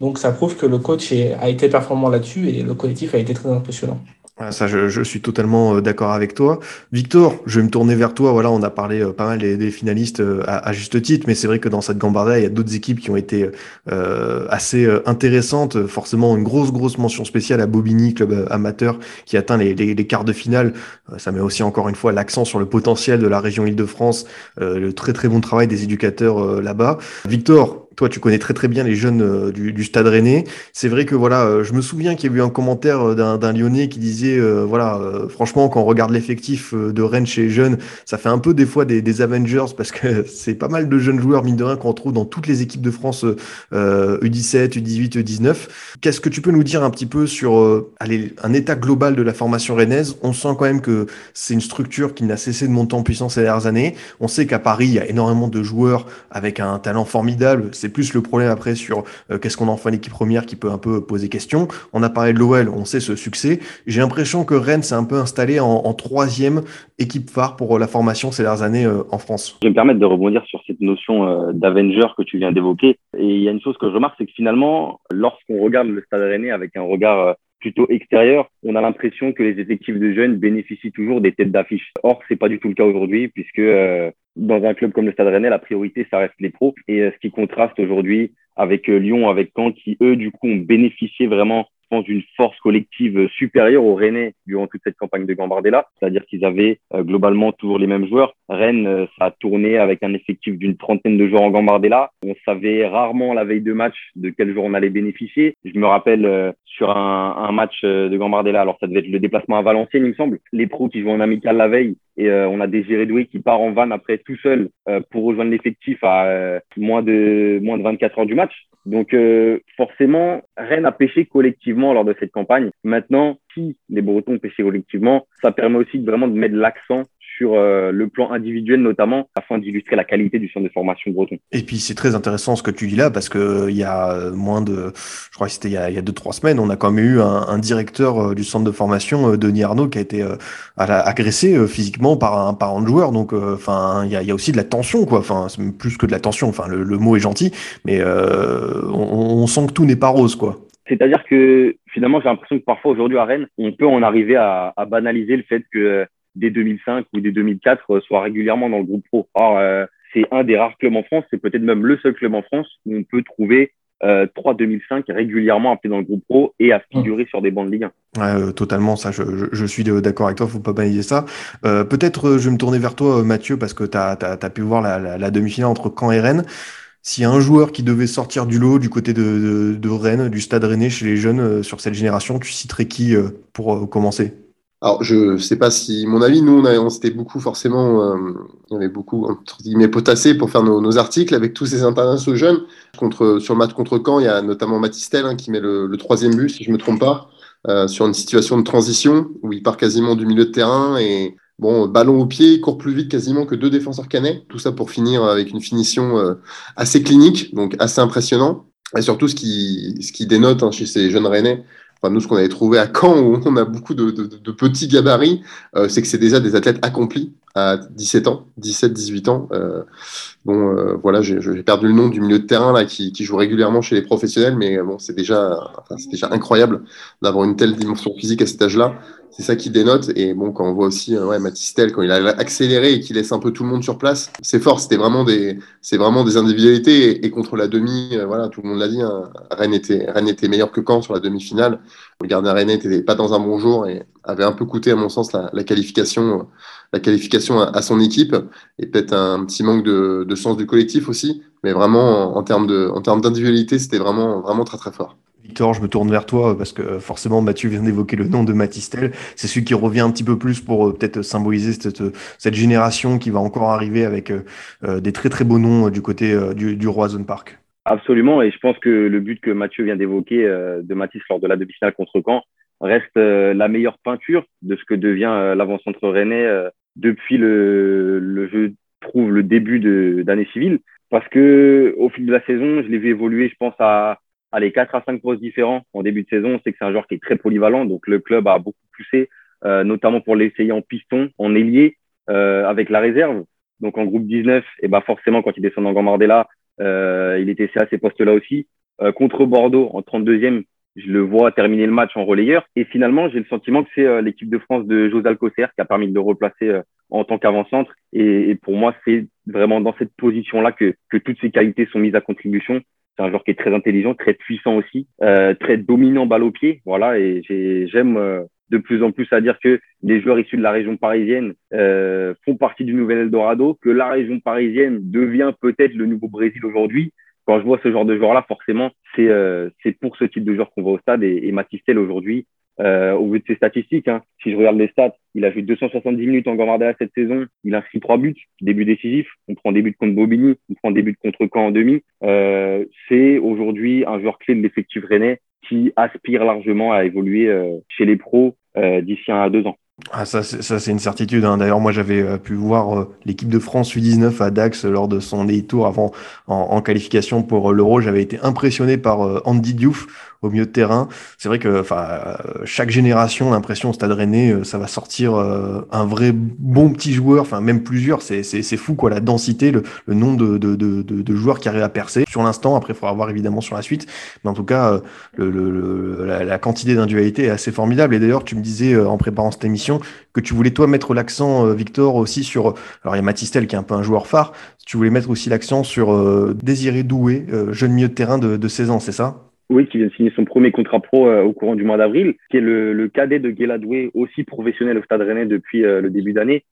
Donc ça prouve que le coach a été performant là-dessus et le collectif a été très impressionnant. Ah, ça, je, suis totalement euh, d'accord avec toi. Victor, je vais me tourner vers toi. Voilà, on a parlé euh, pas mal des, finalistes euh, à, juste titre, mais c'est vrai que dans cette Gambarda, il y a d'autres équipes qui ont été euh, assez intéressantes. Forcément, une grosse, grosse mention spéciale à Bobigny, club amateur, qui atteint les quarts de finale. ça met aussi encore une fois l'accent sur le potentiel de la région Île-de-France, le très, très bon travail des éducateurs là-bas. Victor, toi, tu connais très très bien les jeunes euh, du, du, Stade Rennais. C'est vrai que voilà, euh, je me souviens qu'il y a eu un commentaire euh, d'un Lyonnais qui disait voilà, franchement, quand on regarde l'effectif de Rennes chez les jeunes, ça fait un peu des fois des, des Avengers parce que c'est pas mal de jeunes joueurs mine de rien qu'on retrouve dans toutes les équipes de France U17, U18, U19. Qu'est-ce que tu peux nous dire un petit peu sur allez, un état global de la formation rennaise? On sent quand même que c'est une structure qui n'a cessé de monter en puissance ces dernières années. On sait qu'à Paris, il y a énormément de joueurs avec un talent formidable. Plus le problème après sur euh, qu'est-ce qu'on en fait l'équipe première qui peut un peu poser question. On a parlé de l'OL, on sait ce succès. J'ai l'impression que Rennes s'est un peu installé en, troisième équipe phare pour euh, la formation ces dernières années euh, en France. Je vais me permettre de rebondir sur cette notion d'Avenger que tu viens d'évoquer. Et il y a une chose que je remarque, c'est que finalement, lorsqu'on regarde le Stade Rennais avec un regard plutôt extérieur, on a l'impression que les effectifs de jeunes bénéficient toujours des têtes d'affiche. Or, c'est pas du tout le cas aujourd'hui, puisque dans un club comme le Stade Rennais, la priorité, ça reste les pros. Et euh, ce qui contraste aujourd'hui avec euh, Lyon, avec Caen, qui eux, du coup, ont bénéficié vraiment je pense, d'une force collective supérieure aux Rennais durant toute cette campagne de Gambardella. C'est-à-dire qu'ils avaient globalement toujours les mêmes joueurs. Rennes, ça a tourné avec un effectif d'une trentaine de joueurs en Gambardella. On savait rarement la veille de match de quel jour on allait bénéficier. Je me rappelle sur un, un, match de Gambardella. Alors, ça devait être le déplacement à Valenciennes, il me semble. Les pros qui jouent en amical la veille. Et euh, on a Désiré Doué qui part en van après tout seul euh, pour rejoindre l'effectif à euh, moins, de, moins de 24 heures du match. Donc, forcément, Rennes a pêché collectivement lors de cette campagne. Maintenant, si les Bretons pêchaient collectivement, ça permet aussi vraiment de mettre l'accent sur euh, le plan individuel notamment, afin d'illustrer la qualité du centre de formation breton. Et puis c'est très intéressant ce que tu dis là, parce que euh, il y a euh, moins de, je crois que c'était il, y a deux trois semaines, on a quand même eu un, directeur du centre de formation, Denis Arnaud, qui a été agressé physiquement par un parent de joueur. Donc enfin il y a, y a, aussi de la tension quoi. Enfin plus que de la tension. Enfin le, mot est gentil, mais on, on sent que tout n'est pas rose quoi. C'est-à-dire que finalement, j'ai l'impression que parfois aujourd'hui à Rennes, on peut en arriver à, à banaliser le fait que dès 2005 ou dès 2004 euh, soit régulièrement dans le groupe pro. Or, euh, c'est un des rares clubs en France, c'est peut-être même le seul club en France où on peut trouver euh, 3 2005 régulièrement appelé dans le groupe pro et à figurer sur des bancs de Ligue 1. Ouais, euh, totalement, ça, je, suis d'accord avec toi, faut pas balayer ça. Peut-être je vais me tourner vers toi, Mathieu, parce que tu as, pu voir la demi-finale entre Caen et Rennes. S'il y a un joueur qui devait sortir du lot du côté de, de, de Rennes, du stade rennais chez les jeunes sur cette génération, tu citerais qui pour commencer? Alors, je sais pas si mon avis, nous, on, on s'était beaucoup forcément, euh, y avait beaucoup entre guillemets potassé pour faire nos, nos, articles avec tous ces internationaux jeunes. Contre, sur le match contre Caen, il y a notamment Matistel hein, qui met le, le, troisième but, si je me trompe pas, euh, sur une situation de transition où il part quasiment du milieu de terrain et bon, ballon au pied, il court plus vite quasiment que deux défenseurs canets. Tout ça pour finir avec une finition euh, assez clinique, donc assez impressionnant. Et surtout, ce qui, ce qui dénote hein, chez ces jeunes Rennais, enfin nous ce qu'on avait trouvé à Caen où on a beaucoup de, petits gabarits, euh, c'est que c'est déjà des athlètes accomplis à 17 ans, 17, 18 ans. Euh, bon, euh, voilà, j'ai perdu le nom du milieu de terrain là qui, joue régulièrement chez les professionnels, mais bon, c'est déjà, enfin, c'est déjà incroyable d'avoir une telle dimension physique à cet âge-là. C'est ça qui dénote. Et bon, quand on voit aussi, euh, ouais, Matistel, quand il a accéléré et qu'il laisse un peu tout le monde sur place, c'est fort. C'était vraiment des, c'est vraiment des individualités. Et, contre la demi, euh, voilà, tout le monde l'a dit, hein, Rennes était, Rennes meilleur que Caen sur la demi-finale. Le gardien Rennes n'était pas dans un bon jour et avait un peu coûté, à mon sens, la, qualification qualification à, son équipe et peut-être un petit manque de, sens du collectif aussi. Mais vraiment, en, termes d'individualité, c'était vraiment très très fort. Victor, je me tourne vers toi parce que forcément Mathieu vient d'évoquer le nom de Matistel. C'est celui qui revient un petit peu plus pour euh, peut-être symboliser cette, cette, génération qui va encore arriver avec euh, des très très beaux noms du côté euh, du, du Roison Park. Absolument, et je pense que le but que Mathieu vient d'évoquer de Mathis lors de la demi-finale contre Caen reste la meilleure peinture de ce que devient l'avant-centre rennais depuis le, le, je trouve, le début d'année civile. Parce que au fil de la saison, je l'ai vu évoluer, je pense, à, les 4 à 5 postes différents en début de saison. On sait que c'est un joueur qui est très polyvalent, donc le club a beaucoup poussé notamment pour l'essayer en piston, en ailier, avec la réserve. Donc en groupe 19, et bah forcément quand il descend en Gambardella, il était à ces postes-là aussi. contre Bordeaux en 32e, je le vois terminer le match en relayeur. Et finalement, j'ai le sentiment que c'est euh, l'équipe de France de José Alcocer qui a permis de le replacer euh, en tant qu'avant-centre. Et, pour moi, c'est vraiment dans cette position-là que, que toutes ces qualités sont mises à contribution. C'est un joueur qui est très intelligent, très puissant aussi, euh, très dominant balle au pied. Voilà, et j'aime de plus en plus à dire que les joueurs issus de la région parisienne font partie du nouvel Eldorado, que la région parisienne devient peut-être le nouveau Brésil aujourd'hui quand je vois ce genre de joueur-là, forcément, c'est euh, pour ce type de joueur qu'on va au stade. Et, et Matistel, aujourd'hui, euh, au vu de ses statistiques, hein, si je regarde les stats, il a joué 270 minutes en Gambardella cette saison. Il inscrit trois buts, début décisif. On prend des buts contre Bobigny, on prend des buts contre Caen en demi. Euh, c'est aujourd'hui un joueur clé de l'effectif rennais qui aspire largement à évoluer euh, chez les pros euh, d'ici un à deux ans. Ah, ça, c'est une certitude. Hein. D'ailleurs, moi, j'avais euh, pu voir euh, l'équipe de France U19 à Dax lors de son tour avant en, qualification pour euh, l'Euro. J'avais été impressionné par Andy Diouf au milieu de terrain. C'est vrai que chaque génération, l'impression au Stade Rennais, ça va sortir un vrai bon petit joueur, enfin même plusieurs. C'est fou quoi, la densité, le, le nombre de, de, de, de, joueurs qui arrivent à percer. Sur l'instant, après, il faudra voir évidemment sur la suite. Mais en tout cas, le, le, la, la, quantité d'individualité est assez formidable. Et d'ailleurs, tu me disais en préparant cette émission que tu voulais toi mettre l'accent, euh, Victor, aussi sur. Alors il y a Matistel qui est un peu un joueur phare. Tu voulais mettre aussi l'accent sur euh, Désiré Doué, euh, jeune milieu de terrain de, 16 ans, c'est ça? Oui, qui vient de signer son premier contrat pro au courant du mois d'avril, qui est le, cadet de Doué, aussi professionnel au Stade Rennais depuis le début d'année.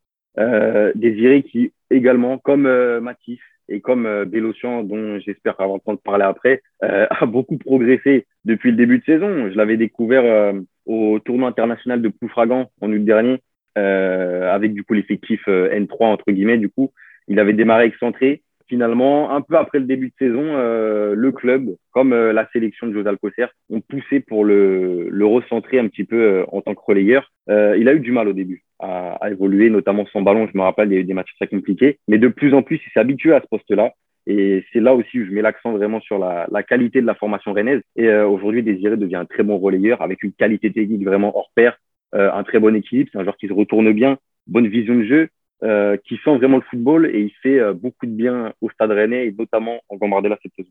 Désiré qui également, comme Matisse et comme Bélocian, dont j'espère avoir le de parler après, a beaucoup progressé depuis le début de saison. Je l'avais découvert au tournoi international de Ploufragan en août dernier, euh, avec du coup l'effectif euh, N3 entre guillemets. Du coup, il avait démarré excentré. Finalement, un peu après le début de saison, euh, le club, comme la sélection de José Alcocer, ont poussé pour le, recentrer un petit peu en tant que relayeur. il a eu du mal au début à, évoluer, notamment sans ballon. Je me rappelle, il y a des matchs très compliqués. Mais de plus en plus, il s'est habitué à ce poste-là. Et c'est là aussi où je mets l'accent vraiment sur la, qualité de la formation rennaise. Et euh, aujourd'hui, Désiré devient un très bon relayeur avec une qualité technique vraiment hors pair, euh, un très bon équilibre. C'est un joueur qui se retourne bien, bonne vision de jeu, euh, qui sent vraiment le football et il fait euh, beaucoup de bien au Stade Rennais et notamment en Gambardella cette saison.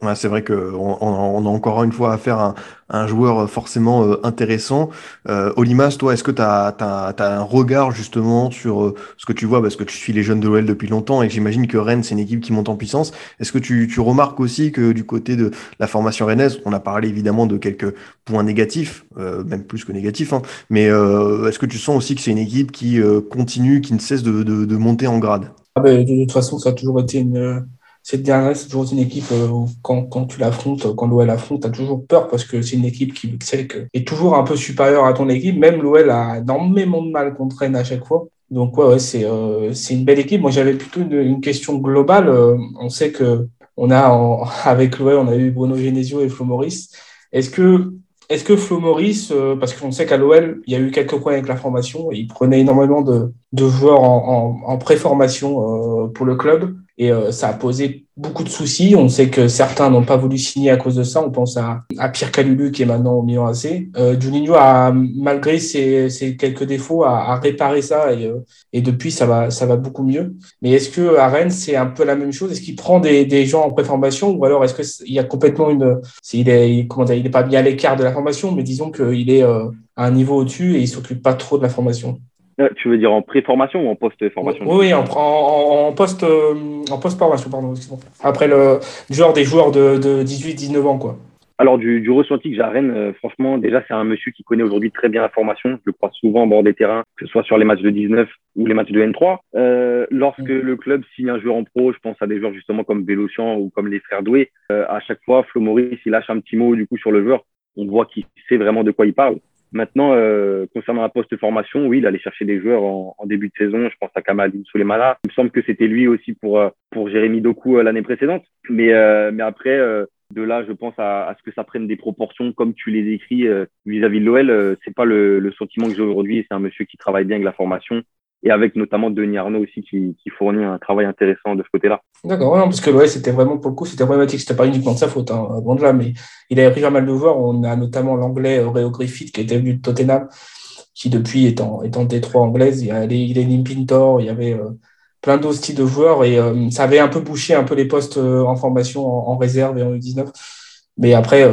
Ouais, c'est vrai qu'on on, a encore une fois affaire à un, joueur forcément euh, intéressant. Euh, Olimas, toi, est-ce que tu as, un regard justement sur euh, ce que tu vois, parce que tu suis les jeunes de l'OL depuis longtemps et j'imagine que Rennes, c'est une équipe qui monte en puissance. Est-ce que tu, tu, remarques aussi que du côté de la formation rennaise, on a parlé évidemment de quelques points négatifs, euh, même plus que négatifs, hein, mais est-ce que tu sens aussi que c'est une équipe qui continue, qui ne cesse de, de, de monter en grade? Ah ben, De toute façon, ça a toujours été une c'est toujours une équipe, euh, quand, quand tu l'affrontes, quand l'OL affronte, tu as toujours peur parce que c'est une équipe qui est toujours un peu supérieure à ton équipe. Même l'OL a énormément de mal contre Rennes à chaque fois. Donc, ouais, ouais c'est euh, une belle équipe. Moi, j'avais plutôt une, question globale. Euh, on sait que on a, avec l'OL, on a eu Bruno Genesio et Flo Maurice. Est-ce que est-ce que Flo Maurice, parce qu'on sait qu'à l'OL, il y a eu quelques points avec la formation, il prenait énormément de, de joueurs en, en, en pré-formation pour le club. Et euh, ça a posé beaucoup de soucis. On sait que certains n'ont pas voulu signer à cause de ça. On pense à, à Pierre Calulu qui est maintenant au Milan AC. Euh, Juninho a, malgré ses, ses quelques défauts, a, a réparé ça et, euh, et, depuis ça va, ça va beaucoup mieux. Mais est-ce que à Rennes c'est un peu la même chose? Est-ce qu'il prend des, des gens en préformation ou alors est-ce qu'il y a complètement une, il est, comment dire, il est pas bien à l'écart de la formation, mais disons qu'il est euh, à un niveau au-dessus et il s'occupe pas trop de la formation? Euh, tu veux dire en pré-formation ou en post-formation Oui, en, en, post, euh, en post-formation, pardon, Après le genre des joueurs de, de 18-19 ans, quoi. Alors, du, du ressenti que j'ai à Rennes, euh, franchement, déjà, c'est un monsieur qui connaît aujourd'hui très bien la formation. Je le crois souvent en bord des terrains, que ce soit sur les matchs de 19 ou les matchs de N3. Euh, lorsque mm. le club signe un joueur en pro, je pense à des joueurs justement comme Bélocian ou comme les frères Doué, à chaque fois, Flo Maurice, il lâche un petit mot du coup sur le joueur. On voit qu'il sait vraiment de quoi il parle. Maintenant, euh, concernant la post-formation, oui, il allait chercher des joueurs en, en, début de saison. Je pense à Kamadine Soulemana. Il me semble que c'était lui aussi pour, euh, pour Jérémy Doku euh, l'année précédente. Mais, euh, mais après, de là, je pense à, à, ce que ça prenne des proportions comme tu les écris vis-à-vis de l'OL. c'est pas le, le, sentiment que j'ai aujourd'hui. C'est un monsieur qui travaille bien avec la formation et avec notamment Denis Arnaud aussi qui, qui fournit un travail intéressant de ce côté-là. D'accord, ouais, parce que ouais, c'était vraiment pour le coup, c'était problématique, c'était pas uniquement de sa faute, hein, de là, mais il avait pris pas mal de joueurs. On a notamment l'anglais Réo Griffith qui était venu de Tottenham, qui depuis est en, est en Détroit anglaise. Il y a Lenny Pintor, il y avait plein d'autres styles de joueurs et ça avait un peu bouché un peu les postes en formation en, réserve et en U19. Mais après,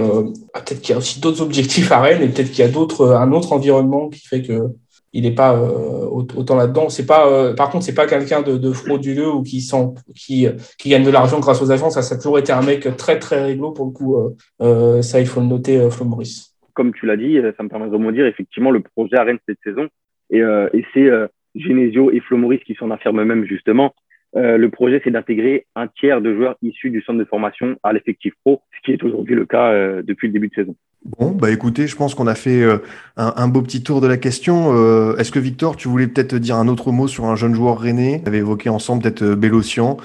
peut-être qu'il y a aussi d'autres objectifs à Rennes et peut-être qu'il y a d'autres, un autre environnement qui fait que il n'est pas euh, autant là-dedans. C'est pas, euh, par contre, c'est pas quelqu'un de, frauduleux ou qui, qui, qui gagne de l'argent grâce aux agences. Ça, ça a toujours été un mec très très rigolo pour le coup. Euh, ça, il faut le noter, Flo Maurice. Comme tu l'as dit, ça me permet de rebondir. Effectivement, le projet à Rennes cette saison, et, et c'est Genesio et Flo Maurice qui s'en affirment même justement. le projet, c'est d'intégrer un tiers de joueurs issus du centre de formation à l'effectif pro, ce qui est aujourd'hui le cas depuis le début de saison. Bon, bah écoutez, je pense qu'on a fait euh, un, beau petit tour de la question. Euh, est-ce que Victor, tu voulais peut-être dire un autre mot sur un jeune joueur rennais On avait évoqué ensemble peut-être euh, Bélocian,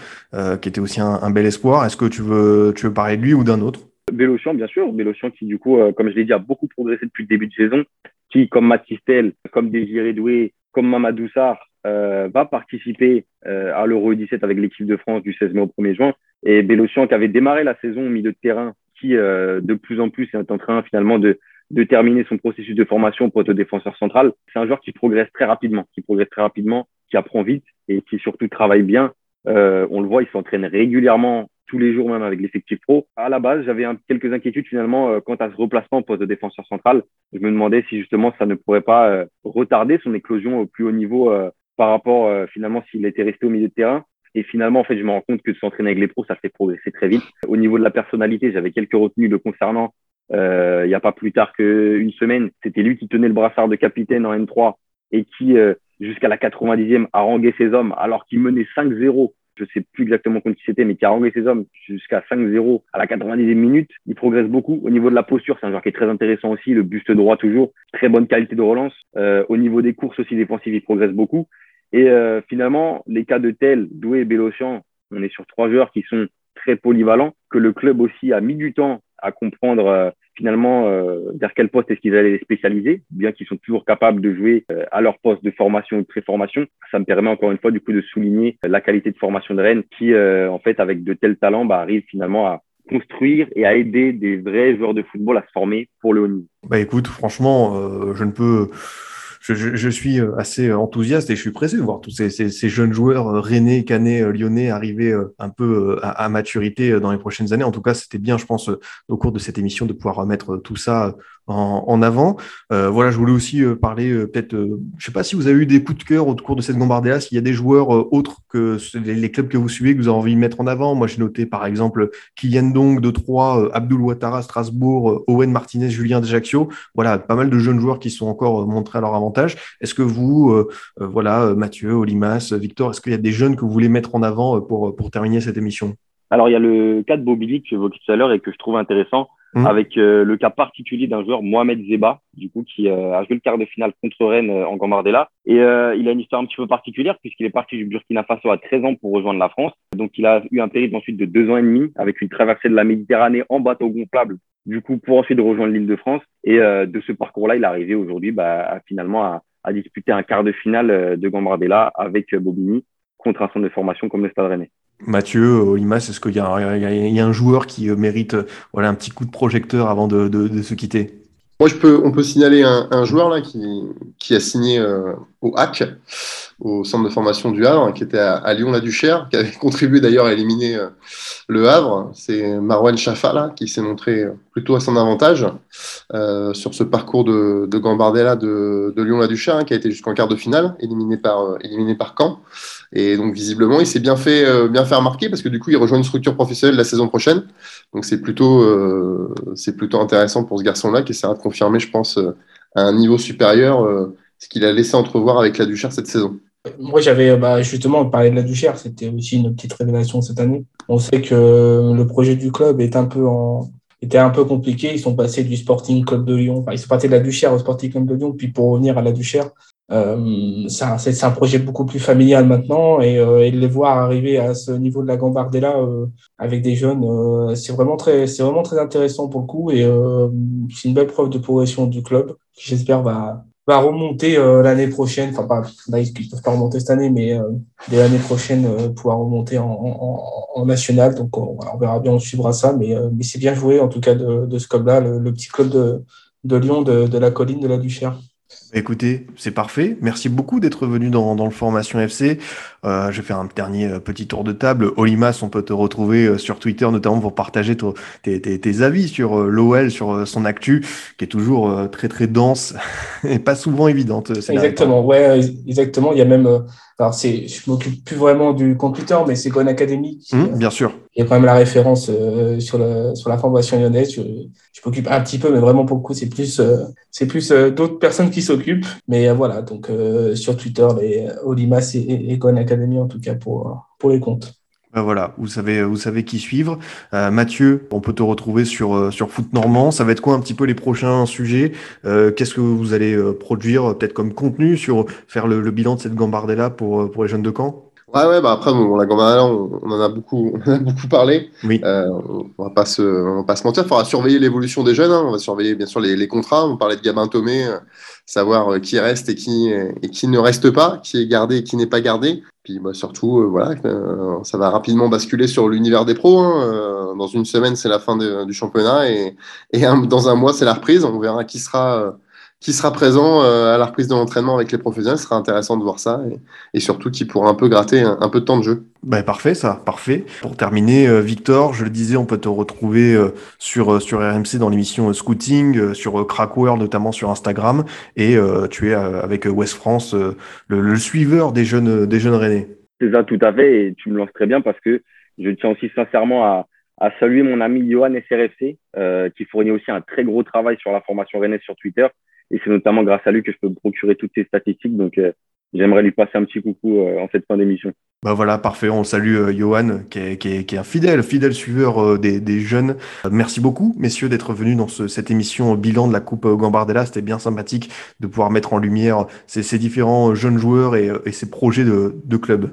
qui était aussi un, bel espoir. Est-ce que tu veux, tu veux parler de lui ou d'un autre? Bélocian, bien sûr. Bélocian qui, du coup, comme je l'ai dit, a beaucoup progressé depuis le début de saison, qui, comme Matistel, comme Désiré Doué, comme Mamadou Sarr, va participer à l'Euro 17 avec l'équipe de France du 16 mai au 1er juin. Et Bélocian qui avait démarré la saison au milieu de terrain euh, de plus en plus est en train finalement de, de terminer son processus de formation pour être défenseur central. C'est un joueur qui progresse très rapidement, qui progresse très rapidement, qui apprend vite et qui surtout travaille bien. Euh, on le voit, il s'entraîne régulièrement tous les jours même avec l'effectif pro. À la base, j'avais quelques inquiétudes finalement euh, quant à ce replacement au poste de défenseur central. Je me demandais si justement ça ne pourrait pas retarder son éclosion au plus haut niveau par rapport finalement s'il était resté au milieu de terrain. Et finalement, en fait, je me rends compte que de s'entraîner avec les pros, ça fait progresser très vite. Au niveau de la personnalité, j'avais quelques retenues le concernant. Euh, il n'y a pas plus tard qu'une semaine, c'était lui qui tenait le brassard de capitaine en N3 et qui, euh, jusqu'à la 90e, a rangé ses hommes alors qu'il menait 5-0. Je sais plus exactement contre qui c'était, mais qui a rangé ses hommes jusqu'à 5-0 à la 90e minute. Il progresse beaucoup. Au niveau de la posture, c'est un joueur qui est très intéressant aussi. Le buste droit toujours. Très bonne qualité de relance. Euh, au niveau des courses aussi défensives, il progresse beaucoup. Et euh, finalement, les cas de Tel, Doué et Bélocian, on est sur trois joueurs qui sont très polyvalents, que le club aussi a mis du temps à comprendre euh, finalement euh, vers quel poste est-ce qu'ils allaient les spécialiser, bien qu'ils sont toujours capables de jouer à leur poste de formation ou de préformation. Ça me permet encore une fois du coup de souligner la qualité de formation de Rennes qui, en fait, avec de tels talents, bah, arrive finalement à construire et à aider des vrais joueurs de football à se former pour le haut niveau. Bah écoute, franchement, je ne peux je, suis euh, assez enthousiaste et je suis pressé de voir tous ces, jeunes joueurs euh, rennais, canets, euh, lyonnais arriver un peu à, maturité dans les prochaines années. En tout cas, c'était bien, je pense, au cours de cette émission de pouvoir mettre tout ça en, avant. voilà, je voulais aussi parler peut-être, je sais pas si vous avez eu des coups de cœur au cours de cette Gambardella, s'il y a des joueurs autres que les, clubs que vous suivez, que vous avez envie de mettre en avant. Moi, j'ai noté par exemple Kylian Dong de Troyes, Abdul Ouattara, Strasbourg, Owen Martinez, Julien Ajaccio. Voilà, pas mal de jeunes joueurs qui sont encore montrés à leur avant est-ce que vous, euh, euh, voilà, euh, Mathieu, Olimas, Victor, est-ce qu'il y a des jeunes que vous voulez mettre en avant pour, pour terminer cette émission? Alors, il y a le cas de Bobili que j'évoquais tout à l'heure et que je trouve intéressant. Mmh. avec le cas particulier d'un joueur Mohamed Zeba, du coup, qui a joué le quart de finale contre Rennes en Gambardella. Et il a une histoire un petit peu particulière puisqu'il est parti du Burkina Faso à 13 ans pour rejoindre la France. Donc, il a eu un périple ensuite de deux ans et demi avec une traversée de la Méditerranée en bateau gonflable du coup, pour ensuite rejoindre l'île de France. Et euh, de ce parcours-là, il est arrivé aujourd'hui bah, finalement à, à, disputer un quart de finale euh, de Gambardella avec euh, Bobigny contre un centre de formation comme le Stade Rennais. Mathieu, Olimas, est-ce qu'il y, a un joueur qui mérite voilà, un petit coup de projecteur avant de, se quitter. Moi, on peut signaler un, joueur là qui, a signé euh, au HAC, au centre de formation du Havre, qui était à, Lyon-la-Duchère, qui avait contribué d'ailleurs à éliminer euh, le Havre. C'est Marwan Chafa là, qui s'est montré plutôt à son avantage euh, sur ce parcours de, de Gambardella de, de Lyon-la-Duchère, hein, qui a été jusqu'en quart de finale, éliminé par, euh, éliminé par Caen. Et donc visiblement, il s'est bien fait, euh, bien fait remarquer parce que du coup, il rejoint une structure professionnelle la saison prochaine. Donc c'est plutôt, euh, c'est plutôt intéressant pour ce garçon-là qui essaiera de confirmer, je pense, euh, à un niveau supérieur ce qu'il a laissé entrevoir avec la Duchère cette saison. Moi, j'avais bah, justement parlé de la Duchère, c'était aussi une petite révélation cette année. On sait que le projet du club est un peu en, était un peu compliqué. Ils sont passés du Sporting Club de Lyon, enfin, ils sont partis de la Duchère au Sporting Club de Lyon, puis pour revenir à la Duchère, euh, c'est un, projet beaucoup plus familial maintenant et, euh, et, de les voir arriver à ce niveau de la Gambardella euh, avec des jeunes, euh, c'est vraiment très, c'est vraiment très intéressant pour le coup et euh, c'est une belle preuve de progression du club qui j'espère va va remonter l'année prochaine. Enfin pas, ils peuvent pas remonter cette année, mais dès l'année prochaine pouvoir remonter en, en, en national. Donc on, on, verra bien, on suivra ça, mais mais c'est bien joué en tout cas de, de ce club-là, le, le, petit club de de Lyon de, de la colline de la Duchère. Écoutez, c'est parfait. Merci beaucoup d'être venu dans, dans le Formation FC. Euh, je vais faire un dernier euh, petit tour de table. Olimas, on peut te retrouver euh, sur Twitter, notamment pour partager tes, tes, tes, avis sur euh, l'OL, sur son actu, qui est toujours très très dense et pas souvent évidente. Exactement, ouais, exactement. Il y a même, alors c'est, je m'occupe plus vraiment du compte Twitter, mais c'est Gone Academy. Mmh, bien sûr. Il y a quand même la référence sur, la, sur la formation lyonnaise. Je, je m'occupe un petit peu, mais vraiment pour le coup, c'est plus, c'est plus d'autres personnes qui s'occupent. Mais voilà, donc sur Twitter, les Olimas et, et Gone Academy en tout cas pour, pour les comptes. Ben voilà, vous savez, vous savez qui suivre. Euh, Mathieu, on peut te retrouver sur, euh, sur Foot Normand. Ça va être quoi un petit peu les prochains sujets? Euh, Qu'est-ce que vous allez produire peut-être comme contenu sur faire le, bilan de cette Gambardella pour, pour les jeunes de camp Ouais, ouais, bah après, bon, la Gambardella, on, on, en a beaucoup, on a beaucoup parlé. Oui. on va pas se, on va pas se mentir. Il faudra surveiller l'évolution des jeunes. Hein. On va surveiller bien sûr les, les contrats. On parlait de Gabin Tomé savoir euh, qui reste et qui, et qui ne reste pas, qui est gardé et qui n'est pas gardé. Puis bah, surtout, euh, voilà, euh, ça va rapidement basculer sur l'univers des pros. Hein. dans une semaine, c'est la fin du championnat et, et dans un mois, c'est la reprise. On verra qui sera qui sera présent à la reprise de l'entraînement avec les professionnels. Ce sera intéressant de voir ça et, surtout qui pourra un peu gratter un peu de temps de jeu. Bah, parfait, ça, parfait. Pour terminer, euh, Victor, je le disais, on peut te retrouver euh, sur, euh, sur RMC dans l'émission Scouting, sur Crackworld, notamment sur Instagram, et tu es avec West France le, suiveur des jeunes, des jeunes Rennais. C'est ça, tout à fait, et tu me lances très bien parce que je tiens aussi sincèrement à, à saluer mon ami Johan SRFC, qui fournit aussi un très gros travail sur la formation Rennais sur Twitter, et c'est notamment grâce à lui que je peux procurer toutes ces statistiques, donc j'aimerais lui passer un petit coucou en cette fin d'émission. Bah voilà, parfait. On salue euh, Johan, qui est, qui, est, qui est, un fidèle, fidèle suiveur euh, des, des, jeunes. Euh, merci beaucoup, messieurs, d'être venus dans ce, cette émission bilan de la Coupe Gambardella. C'était bien sympathique de pouvoir mettre en lumière ces, ces différents jeunes joueurs et, et ces projets de, de club.